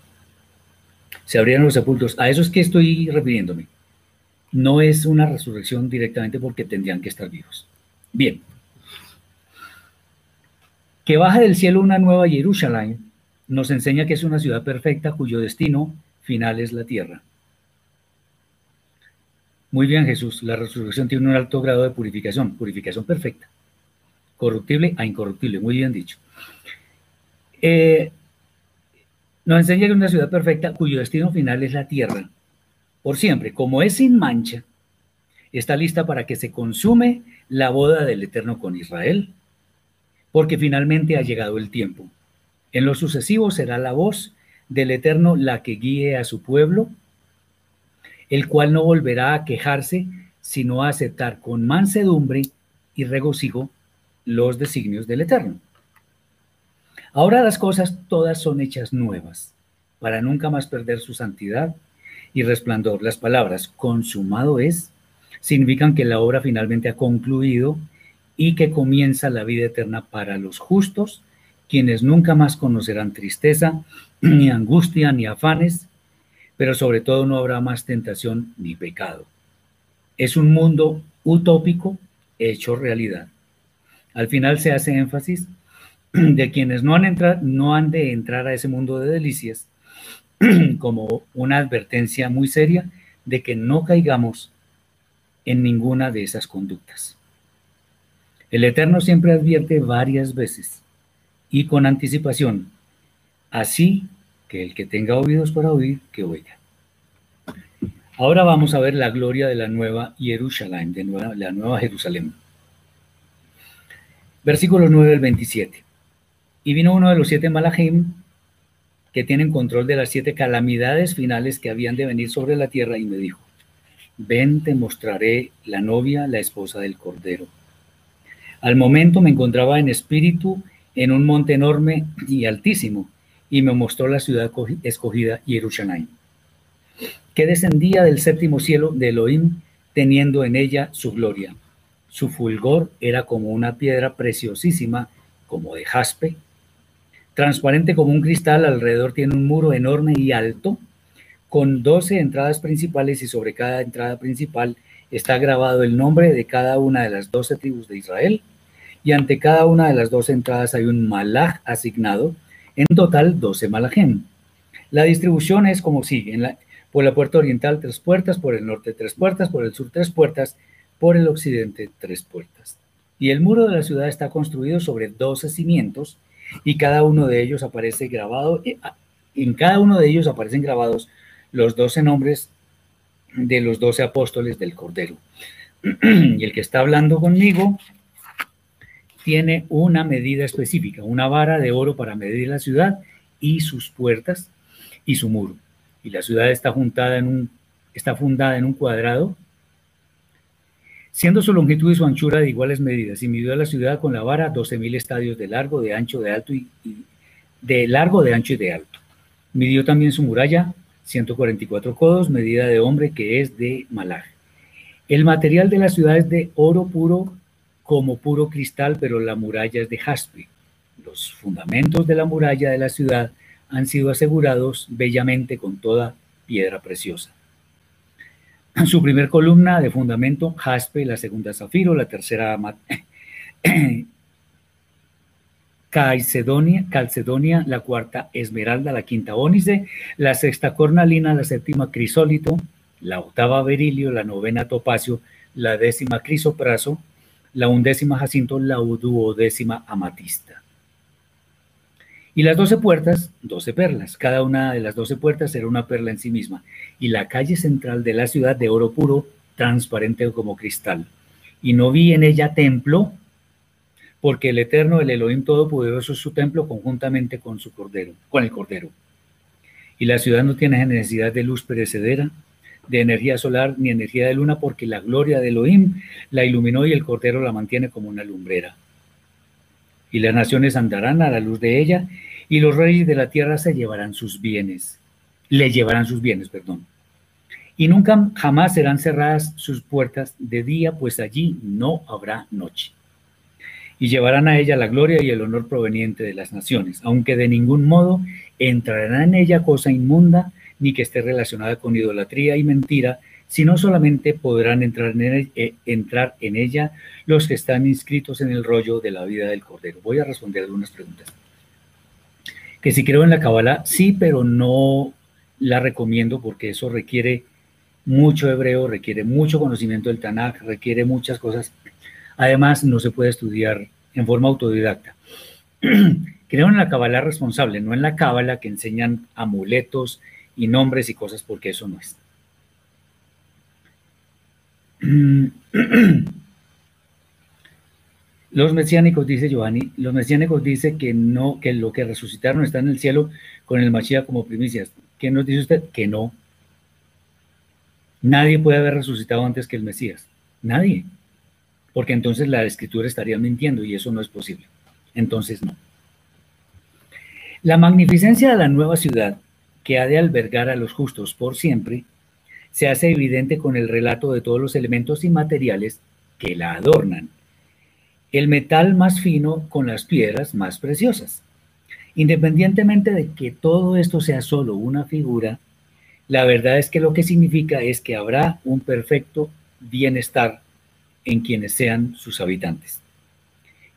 Se abrieron los sepulcros. A eso es que estoy refiriéndome. No es una resurrección directamente porque tendrían que estar vivos. Bien que baja del cielo una nueva Jerusalén nos enseña que es una ciudad perfecta cuyo destino final es la tierra. Muy bien, Jesús. La resurrección tiene un alto grado de purificación, purificación perfecta. Corruptible a incorruptible, muy bien dicho. Eh, nos enseña que una ciudad perfecta cuyo destino final es la tierra, por siempre, como es sin mancha, está lista para que se consume la boda del Eterno con Israel, porque finalmente ha llegado el tiempo. En lo sucesivo será la voz del Eterno la que guíe a su pueblo, el cual no volverá a quejarse, sino a aceptar con mansedumbre y regocijo los designios del Eterno. Ahora las cosas todas son hechas nuevas, para nunca más perder su santidad y resplandor. Las palabras consumado es significan que la obra finalmente ha concluido y que comienza la vida eterna para los justos, quienes nunca más conocerán tristeza, ni angustia, ni afanes, pero sobre todo no habrá más tentación ni pecado. Es un mundo utópico hecho realidad. Al final se hace énfasis de quienes no han, no han de entrar a ese mundo de delicias como una advertencia muy seria de que no caigamos en ninguna de esas conductas. El Eterno siempre advierte varias veces y con anticipación, así que el que tenga oídos para oír, que oiga. Ahora vamos a ver la gloria de la nueva Jerusalén, de la nueva Jerusalén. Versículos 9 al 27. Y vino uno de los siete Malachim que tienen control de las siete calamidades finales que habían de venir sobre la tierra y me dijo, ven, te mostraré la novia, la esposa del Cordero. Al momento me encontraba en espíritu en un monte enorme y altísimo, y me mostró la ciudad escogida, Jerusalén, que descendía del séptimo cielo de Elohim, teniendo en ella su gloria. Su fulgor era como una piedra preciosísima, como de jaspe, transparente como un cristal, alrededor tiene un muro enorme y alto, con 12 entradas principales y sobre cada entrada principal está grabado el nombre de cada una de las 12 tribus de Israel y ante cada una de las 12 entradas hay un malaj asignado, en total 12 malajem. La distribución es como sigue, la, por la puerta oriental tres puertas, por el norte tres puertas, por el sur tres puertas, por el occidente tres puertas. Y el muro de la ciudad está construido sobre 12 cimientos y cada uno de ellos aparece grabado, eh, en cada uno de ellos aparecen grabados los doce nombres de los doce apóstoles del Cordero. Y el que está hablando conmigo tiene una medida específica, una vara de oro para medir la ciudad y sus puertas y su muro. Y la ciudad está, fundada en un cuadrado, siendo su longitud y su anchura de iguales medidas, y midió la ciudad con la vara 12.000 estadios de largo, de ancho, de alto y, de largo, de ancho y de alto. Midió también su muralla 144 codos, medida de hombre que es de malaj. El material de la ciudad es de oro puro como puro cristal, pero la muralla es de jaspe. Los fundamentos de la muralla de la ciudad han sido asegurados bellamente con toda piedra preciosa. Su primer columna de fundamento, jaspe, la segunda zafiro, la tercera calcedonia, calcedonia, la cuarta esmeralda, la quinta ónice, la sexta cornalina, la séptima crisólito, la octava berilio, la novena topacio, la décima crisopraso, la undécima jacinto, la duodécima amatista. Y las doce puertas, doce perlas. Cada una de las doce puertas era una perla en sí misma. Y la calle central de la ciudad de oro puro, transparente como cristal. Y no vi en ella templo, porque el Eterno, el Elohim Todopoderoso, es su templo conjuntamente con su cordero, con el cordero. Y la ciudad no tiene necesidad de luz perecedera, de energía solar ni energía de luna, porque la gloria de Elohim la iluminó y el cordero la mantiene como una lumbrera. Y las naciones andarán a la luz de ella, y los reyes de la tierra se llevarán sus bienes, le llevarán sus bienes, perdón. Y nunca jamás serán cerradas sus puertas de día, pues allí no habrá noche y llevarán a ella la gloria y el honor proveniente de las naciones, aunque de ningún modo entrará en ella cosa inmunda ni que esté relacionada con idolatría y mentira, sino solamente podrán entrar en, eh, entrar en ella los que están inscritos en el rollo de la vida del Cordero. Voy a responder algunas preguntas. Que si creo en la Kabbalah, sí, pero no la recomiendo porque eso requiere mucho hebreo, requiere mucho conocimiento del Tanakh, requiere muchas cosas. Además, no se puede estudiar en forma autodidacta. Creo en la Kabbalah responsable, no en la Kabbalah que enseñan amuletos y nombres y cosas, porque eso no es. Los mesiánicos, dice Giovanni, los mesiánicos dicen que no, que lo que resucitaron está en el cielo con el Mashiach como primicias. ¿Qué nos dice usted? Que no. Nadie puede haber resucitado antes que el Mesías. Nadie. Porque entonces la escritura estaría mintiendo y eso no es posible. Entonces no. La magnificencia de la nueva ciudad, que ha de albergar a los justos por siempre, se hace evidente con el relato de todos los elementos inmateriales que la adornan el metal más fino con las piedras más preciosas. Independientemente de que todo esto sea solo una figura, la verdad es que lo que significa es que habrá un perfecto bienestar en quienes sean sus habitantes.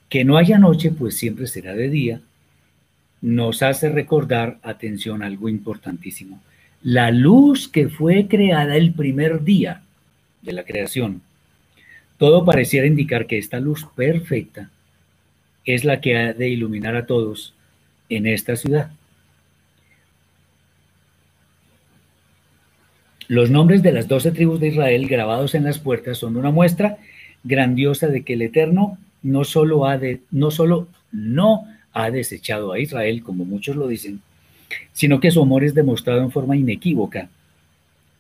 Que no haya noche, pues siempre será de día, nos hace recordar, atención, algo importantísimo. La luz que fue creada el primer día de la creación todo pareciera indicar que esta luz perfecta es la que ha de iluminar a todos en esta ciudad. Los nombres de las doce tribus de Israel grabados en las puertas son una muestra grandiosa de que el Eterno no solo, ha de, no, solo no ha desechado a Israel, como muchos lo dicen, sino que su amor es demostrado en forma inequívoca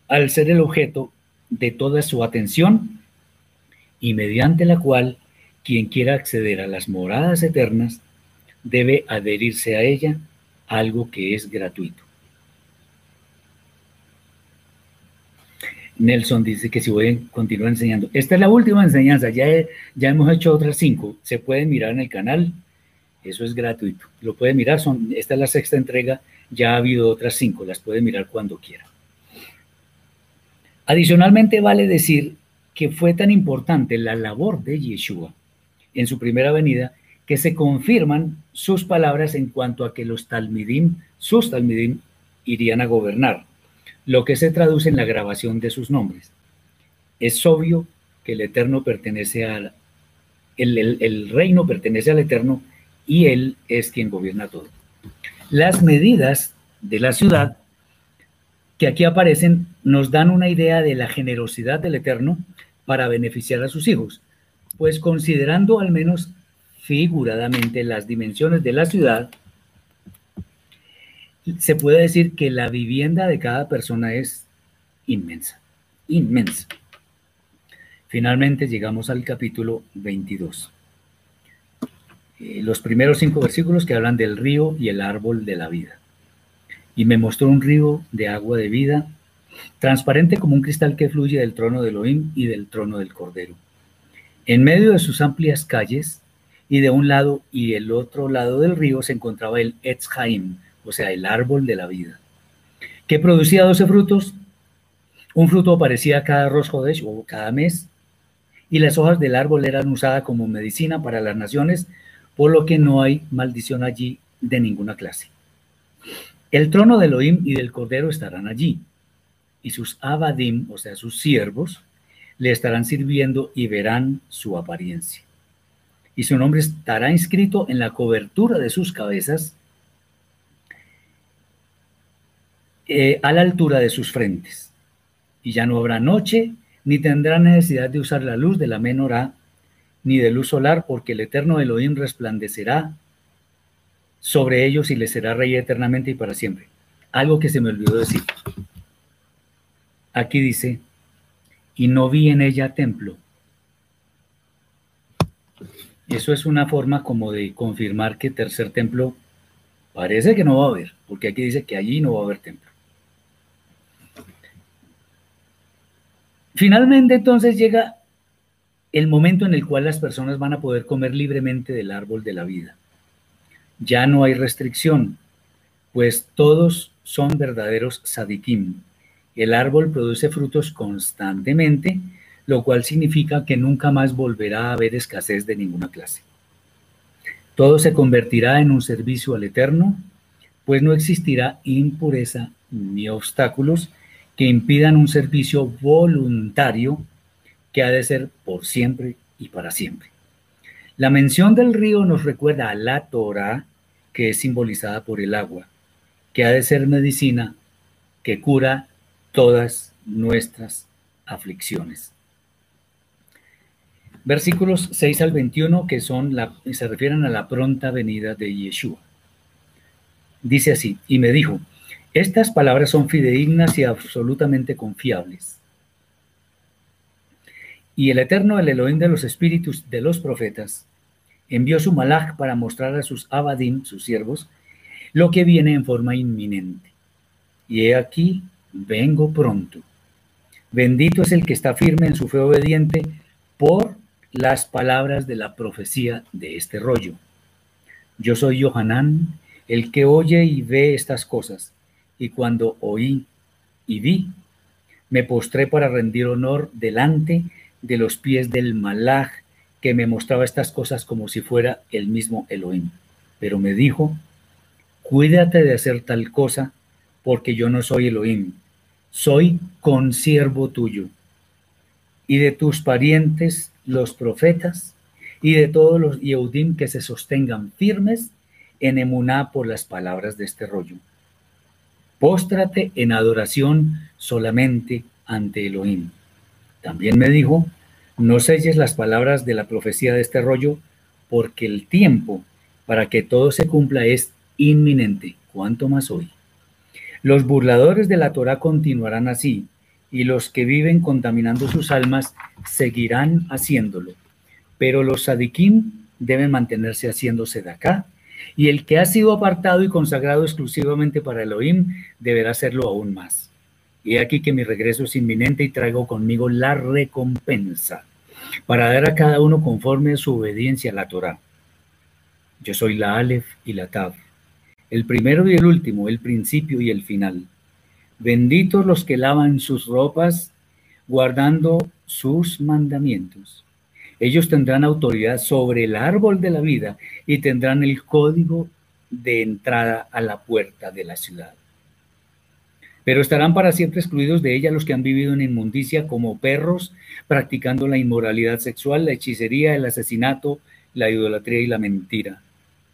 al ser el objeto de toda su atención y mediante la cual quien quiera acceder a las moradas eternas debe adherirse a ella, algo que es gratuito. Nelson dice que si voy a continuar enseñando. Esta es la última enseñanza, ya, ya hemos hecho otras cinco. Se pueden mirar en el canal, eso es gratuito. Lo pueden mirar, son, esta es la sexta entrega, ya ha habido otras cinco, las puede mirar cuando quiera. Adicionalmente vale decir que fue tan importante la labor de Yeshua en su primera venida que se confirman sus palabras en cuanto a que los talmidim, sus talmidim, irían a gobernar, lo que se traduce en la grabación de sus nombres. Es obvio que el Eterno pertenece al, el reino pertenece al Eterno y Él es quien gobierna todo. Las medidas de la ciudad que aquí aparecen nos dan una idea de la generosidad del Eterno para beneficiar a sus hijos, pues considerando al menos figuradamente las dimensiones de la ciudad, se puede decir que la vivienda de cada persona es inmensa, inmensa. Finalmente llegamos al capítulo 22. Eh, los primeros cinco versículos que hablan del río y el árbol de la vida. Y me mostró un río de agua de vida transparente como un cristal que fluye del trono de Elohim y del trono del Cordero. En medio de sus amplias calles, y de un lado y el otro lado del río se encontraba el Etz o sea, el árbol de la vida, que producía doce frutos. Un fruto aparecía cada Rosh o cada mes, y las hojas del árbol eran usadas como medicina para las naciones, por lo que no hay maldición allí de ninguna clase. El trono de Elohim y del Cordero estarán allí, y sus abadim, o sea, sus siervos, le estarán sirviendo y verán su apariencia. Y su nombre estará inscrito en la cobertura de sus cabezas eh, a la altura de sus frentes. Y ya no habrá noche, ni tendrá necesidad de usar la luz de la menorá, ni de luz solar, porque el eterno Elohim resplandecerá sobre ellos y les será rey eternamente y para siempre. Algo que se me olvidó decir. Aquí dice, y no vi en ella templo. Eso es una forma como de confirmar que tercer templo parece que no va a haber, porque aquí dice que allí no va a haber templo. Finalmente entonces llega el momento en el cual las personas van a poder comer libremente del árbol de la vida. Ya no hay restricción, pues todos son verdaderos sadikim, el árbol produce frutos constantemente, lo cual significa que nunca más volverá a haber escasez de ninguna clase. Todo se convertirá en un servicio al Eterno, pues no existirá impureza ni obstáculos que impidan un servicio voluntario que ha de ser por siempre y para siempre. La mención del río nos recuerda a la Torah, que es simbolizada por el agua, que ha de ser medicina que cura todas nuestras aflicciones. Versículos 6 al 21 que son se refieren a la pronta venida de Yeshua. Dice así, y me dijo, estas palabras son fidedignas y absolutamente confiables. Y el Eterno, el Elohim de los espíritus de los profetas, envió su malach para mostrar a sus abadim, sus siervos, lo que viene en forma inminente. Y he aquí, vengo pronto. Bendito es el que está firme en su fe obediente por las palabras de la profecía de este rollo. Yo soy Johanán, el que oye y ve estas cosas, y cuando oí y vi, me postré para rendir honor delante de los pies del malaj que me mostraba estas cosas como si fuera el mismo Elohim. Pero me dijo, cuídate de hacer tal cosa, porque yo no soy Elohim, soy consiervo tuyo, y de tus parientes los profetas, y de todos los Yehudim que se sostengan firmes en emuná por las palabras de este rollo. Póstrate en adoración solamente ante Elohim. También me dijo, no selles las palabras de la profecía de este rollo, porque el tiempo para que todo se cumpla es inminente, cuanto más hoy. Los burladores de la Torah continuarán así, y los que viven contaminando sus almas seguirán haciéndolo. Pero los sadikim deben mantenerse haciéndose de acá, y el que ha sido apartado y consagrado exclusivamente para Elohim deberá hacerlo aún más. Y aquí que mi regreso es inminente y traigo conmigo la recompensa para dar a cada uno conforme a su obediencia a la Torah. Yo soy la Aleph y la Tav, el primero y el último, el principio y el final. Benditos los que lavan sus ropas guardando sus mandamientos. Ellos tendrán autoridad sobre el árbol de la vida y tendrán el código de entrada a la puerta de la ciudad pero estarán para siempre excluidos de ella los que han vivido en inmundicia como perros, practicando la inmoralidad sexual, la hechicería, el asesinato, la idolatría y la mentira.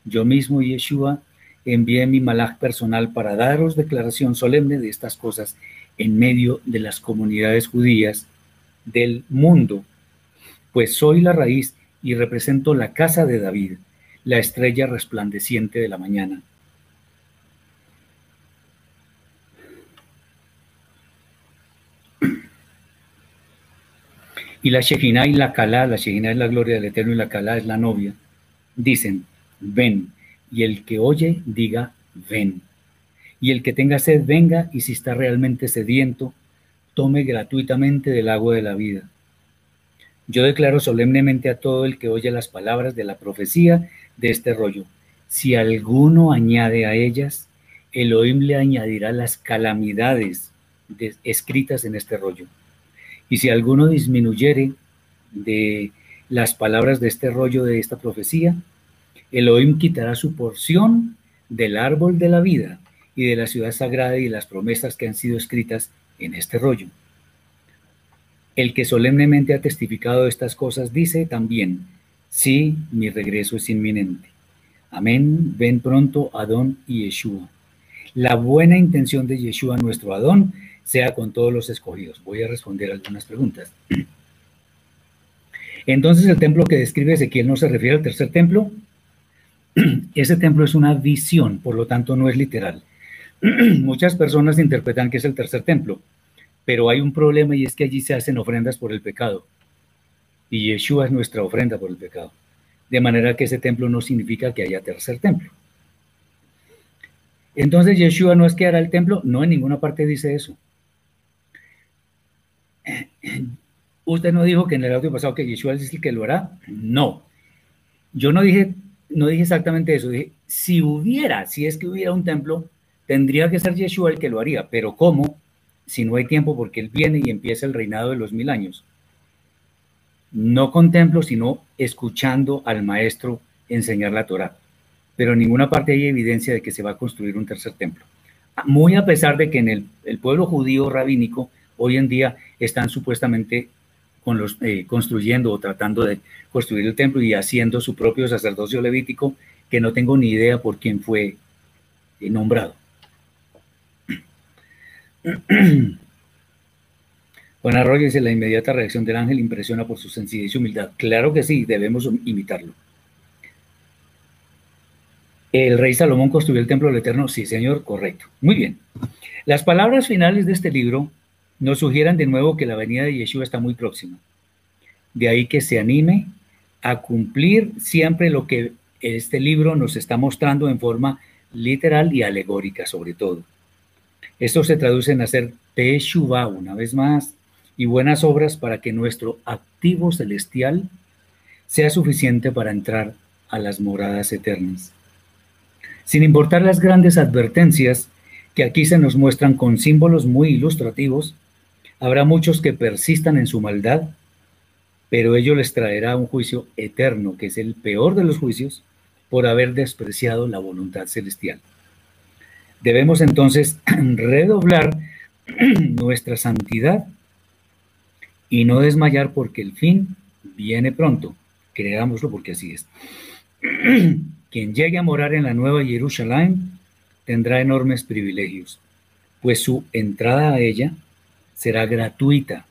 Yo mismo, Yeshua, envié mi malaj personal para daros declaración solemne de estas cosas en medio de las comunidades judías del mundo, pues soy la raíz y represento la casa de David, la estrella resplandeciente de la mañana. Y la Shejina y la Kalá, la Shejina es la gloria del Eterno y la Kalá es la novia, dicen, ven, y el que oye diga, ven. Y el que tenga sed, venga, y si está realmente sediento, tome gratuitamente del agua de la vida. Yo declaro solemnemente a todo el que oye las palabras de la profecía de este rollo, si alguno añade a ellas, Elohim le añadirá las calamidades escritas en este rollo. Y si alguno disminuyere de las palabras de este rollo de esta profecía, Elohim quitará su porción del árbol de la vida y de la ciudad sagrada y de las promesas que han sido escritas en este rollo. El que solemnemente ha testificado estas cosas dice también, sí, mi regreso es inminente. Amén, ven pronto Adón y Yeshua. La buena intención de Yeshua, nuestro Adón, sea con todos los escogidos. Voy a responder algunas preguntas. Entonces, el templo que describe Ezequiel no se refiere al tercer templo. Ese templo es una visión, por lo tanto no es literal. Muchas personas interpretan que es el tercer templo, pero hay un problema y es que allí se hacen ofrendas por el pecado. Y Yeshua es nuestra ofrenda por el pecado. De manera que ese templo no significa que haya tercer templo. Entonces Yeshua no es que hará el templo, no en ninguna parte dice eso. Usted no dijo que en el audio pasado que Yeshua es el que lo hará. No. Yo no dije, no dije exactamente eso. Dije, si hubiera, si es que hubiera un templo, tendría que ser Yeshua el que lo haría. Pero ¿cómo? Si no hay tiempo porque Él viene y empieza el reinado de los mil años. No con templo, sino escuchando al maestro enseñar la Torah. Pero en ninguna parte hay evidencia de que se va a construir un tercer templo. muy a pesar de que en el, pueblo judío rabínico hoy en día están supuestamente con los, eh, construyendo o tratando de construir el templo y haciendo su propio sacerdocio levítico, que no tengo ni idea por quién fue eh, nombrado. Juan Arroyo dice, la inmediata reacción del ángel impresiona por su sencillez y humildad. Claro que sí, debemos imitarlo. ¿El rey Salomón construyó el templo del Eterno? Sí, señor, correcto. Muy bien. Las palabras finales de este libro nos sugieren de nuevo que la venida de Yeshua está muy próxima. De ahí que se anime a cumplir siempre lo que este libro nos está mostrando en forma literal y alegórica sobre todo. Esto se traduce en hacer Teshuvah una vez más y buenas obras para que nuestro activo celestial sea suficiente para entrar a las moradas eternas. Sin importar las grandes advertencias que aquí se nos muestran con símbolos muy ilustrativos, habrá muchos que persistan en su maldad, pero ello les traerá un juicio eterno, que es el peor de los juicios, por haber despreciado la voluntad celestial. Debemos entonces redoblar nuestra santidad y no desmayar porque el fin viene pronto. Creámoslo porque así es. Quien llegue a morar en la nueva Jerusalén tendrá enormes privilegios, pues su entrada a ella será gratuita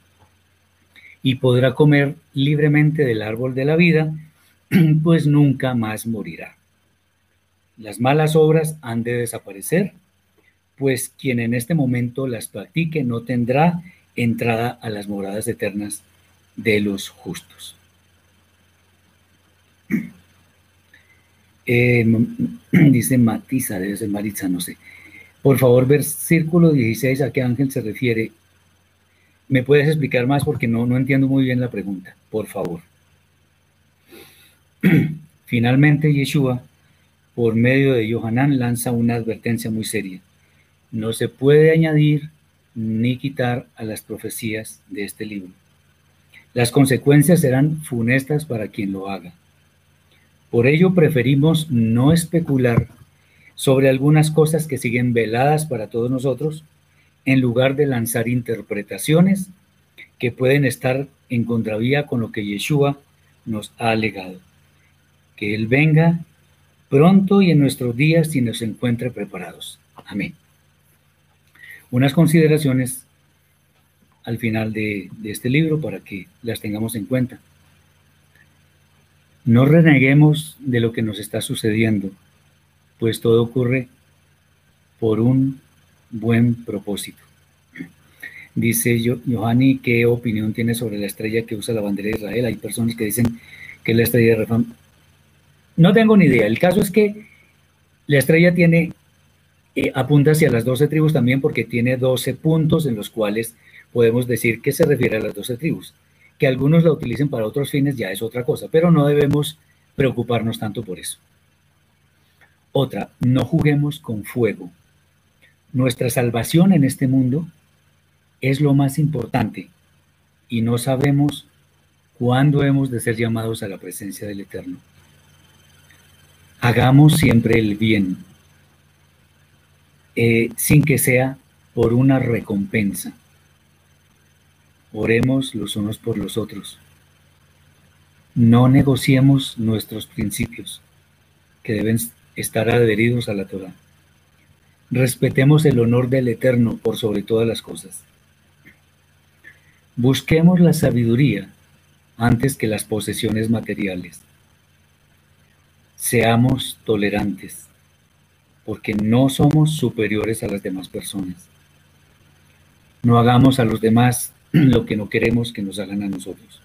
y podrá comer libremente del árbol de la vida, pues nunca más morirá. Las malas obras han de desaparecer, pues quien en este momento las practique no tendrá entrada a las moradas eternas de los justos. Eh, dice Matiza, debe ser Maritza, no sé. Por favor, versículo 16, ¿a qué ángel se refiere? ¿Me puedes explicar más? Porque no, no entiendo muy bien la pregunta, por favor. Finalmente, Yeshua, por medio de Yohanan, lanza una advertencia muy seria. No se puede añadir ni quitar a las profecías de este libro. Las consecuencias serán funestas para quien lo haga. Por ello preferimos no especular sobre algunas cosas que siguen veladas para todos nosotros, en lugar de lanzar interpretaciones que pueden estar en contravía con lo que Yeshua nos ha alegado. Que Él venga pronto y en nuestros días y nos encuentre preparados. Amén. Unas consideraciones al final de, de este libro para que las tengamos en cuenta. No reneguemos de lo que nos está sucediendo, pues todo ocurre por un buen propósito. Dice Johanny, ¿qué opinión tiene sobre la estrella que usa la bandera de Israel? Hay personas que dicen que la estrella de Refam. No tengo ni idea. El caso es que la estrella tiene, eh, apunta hacia las 12 tribus también porque tiene 12 puntos en los cuales podemos decir que se refiere a las 12 tribus. Que algunos la utilicen para otros fines ya es otra cosa, pero no debemos preocuparnos tanto por eso. Otra, no juguemos con fuego. Nuestra salvación en este mundo es lo más importante y no sabemos cuándo hemos de ser llamados a la presencia del Eterno. Hagamos siempre el bien, eh, sin que sea por una recompensa. Oremos los unos por los otros. No negociemos nuestros principios, que deben estar adheridos a la Torah. Respetemos el honor del Eterno por sobre todas las cosas. Busquemos la sabiduría antes que las posesiones materiales. Seamos tolerantes, porque no somos superiores a las demás personas. No hagamos a los demás lo que no queremos que nos hagan a nosotros.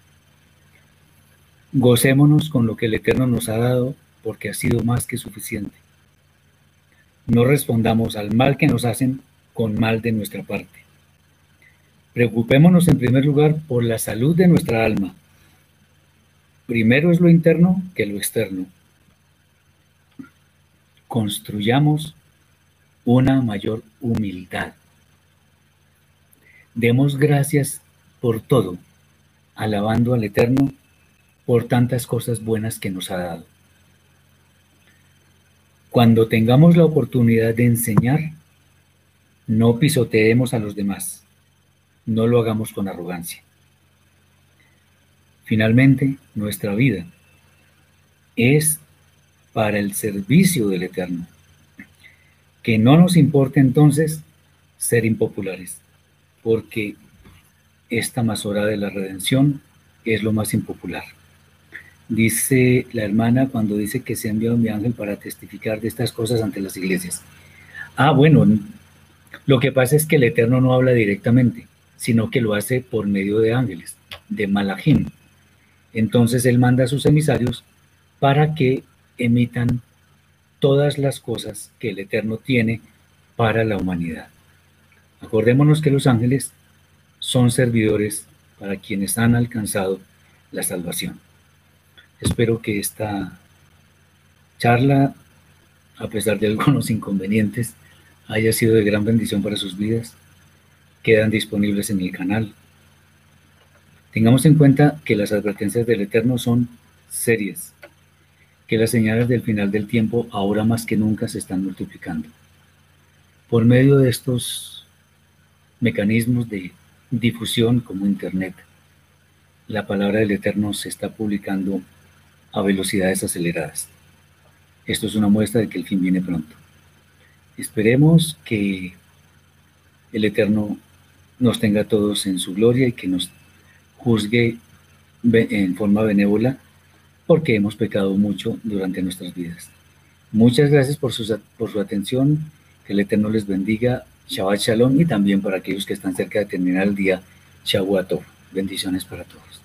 Gocémonos con lo que el Eterno nos ha dado porque ha sido más que suficiente. No respondamos al mal que nos hacen con mal de nuestra parte. Preocupémonos en primer lugar por la salud de nuestra alma. Primero es lo interno que lo externo. Construyamos una mayor humildad Demos gracias por todo, alabando al Eterno por tantas cosas buenas que nos ha dado. Cuando tengamos la oportunidad de enseñar, No pisoteemos a los demás. No lo hagamos con arrogancia. Finalmente, nuestra vida es para el servicio del Eterno. Que no nos importe entonces ser impopulares, porque esta masora de la redención es lo más impopular. Dice la hermana cuando dice que se ha enviado mi ángel para testificar de estas cosas ante las iglesias. Ah, bueno, lo que pasa es que el Eterno no habla directamente, sino que lo hace por medio de ángeles, de Malachim. Entonces él manda a sus emisarios para que emitan todas las cosas que el Eterno tiene para la humanidad. Acordémonos que los ángeles son servidores para quienes han alcanzado la salvación. Espero que esta charla, a pesar de algunos inconvenientes, haya sido de gran bendición para sus vidas. Quedan disponibles en el canal. Tengamos en cuenta que las advertencias del Eterno son serias, que las señales del final del tiempo ahora más que nunca se están multiplicando. Por medio de estos mecanismos de difusión como Internet. La palabra del Eterno se está publicando a velocidades aceleradas. Esto es una muestra de que el fin viene pronto. Esperemos que el Eterno nos tenga a todos en su gloria y que nos juzgue en forma benévola porque hemos pecado mucho durante nuestras vidas. Muchas gracias por su, por su atención. Que el Eterno les bendiga Shabbat Shalom y también para aquellos que están cerca de terminar el día, Shavuot Bendiciones para todos.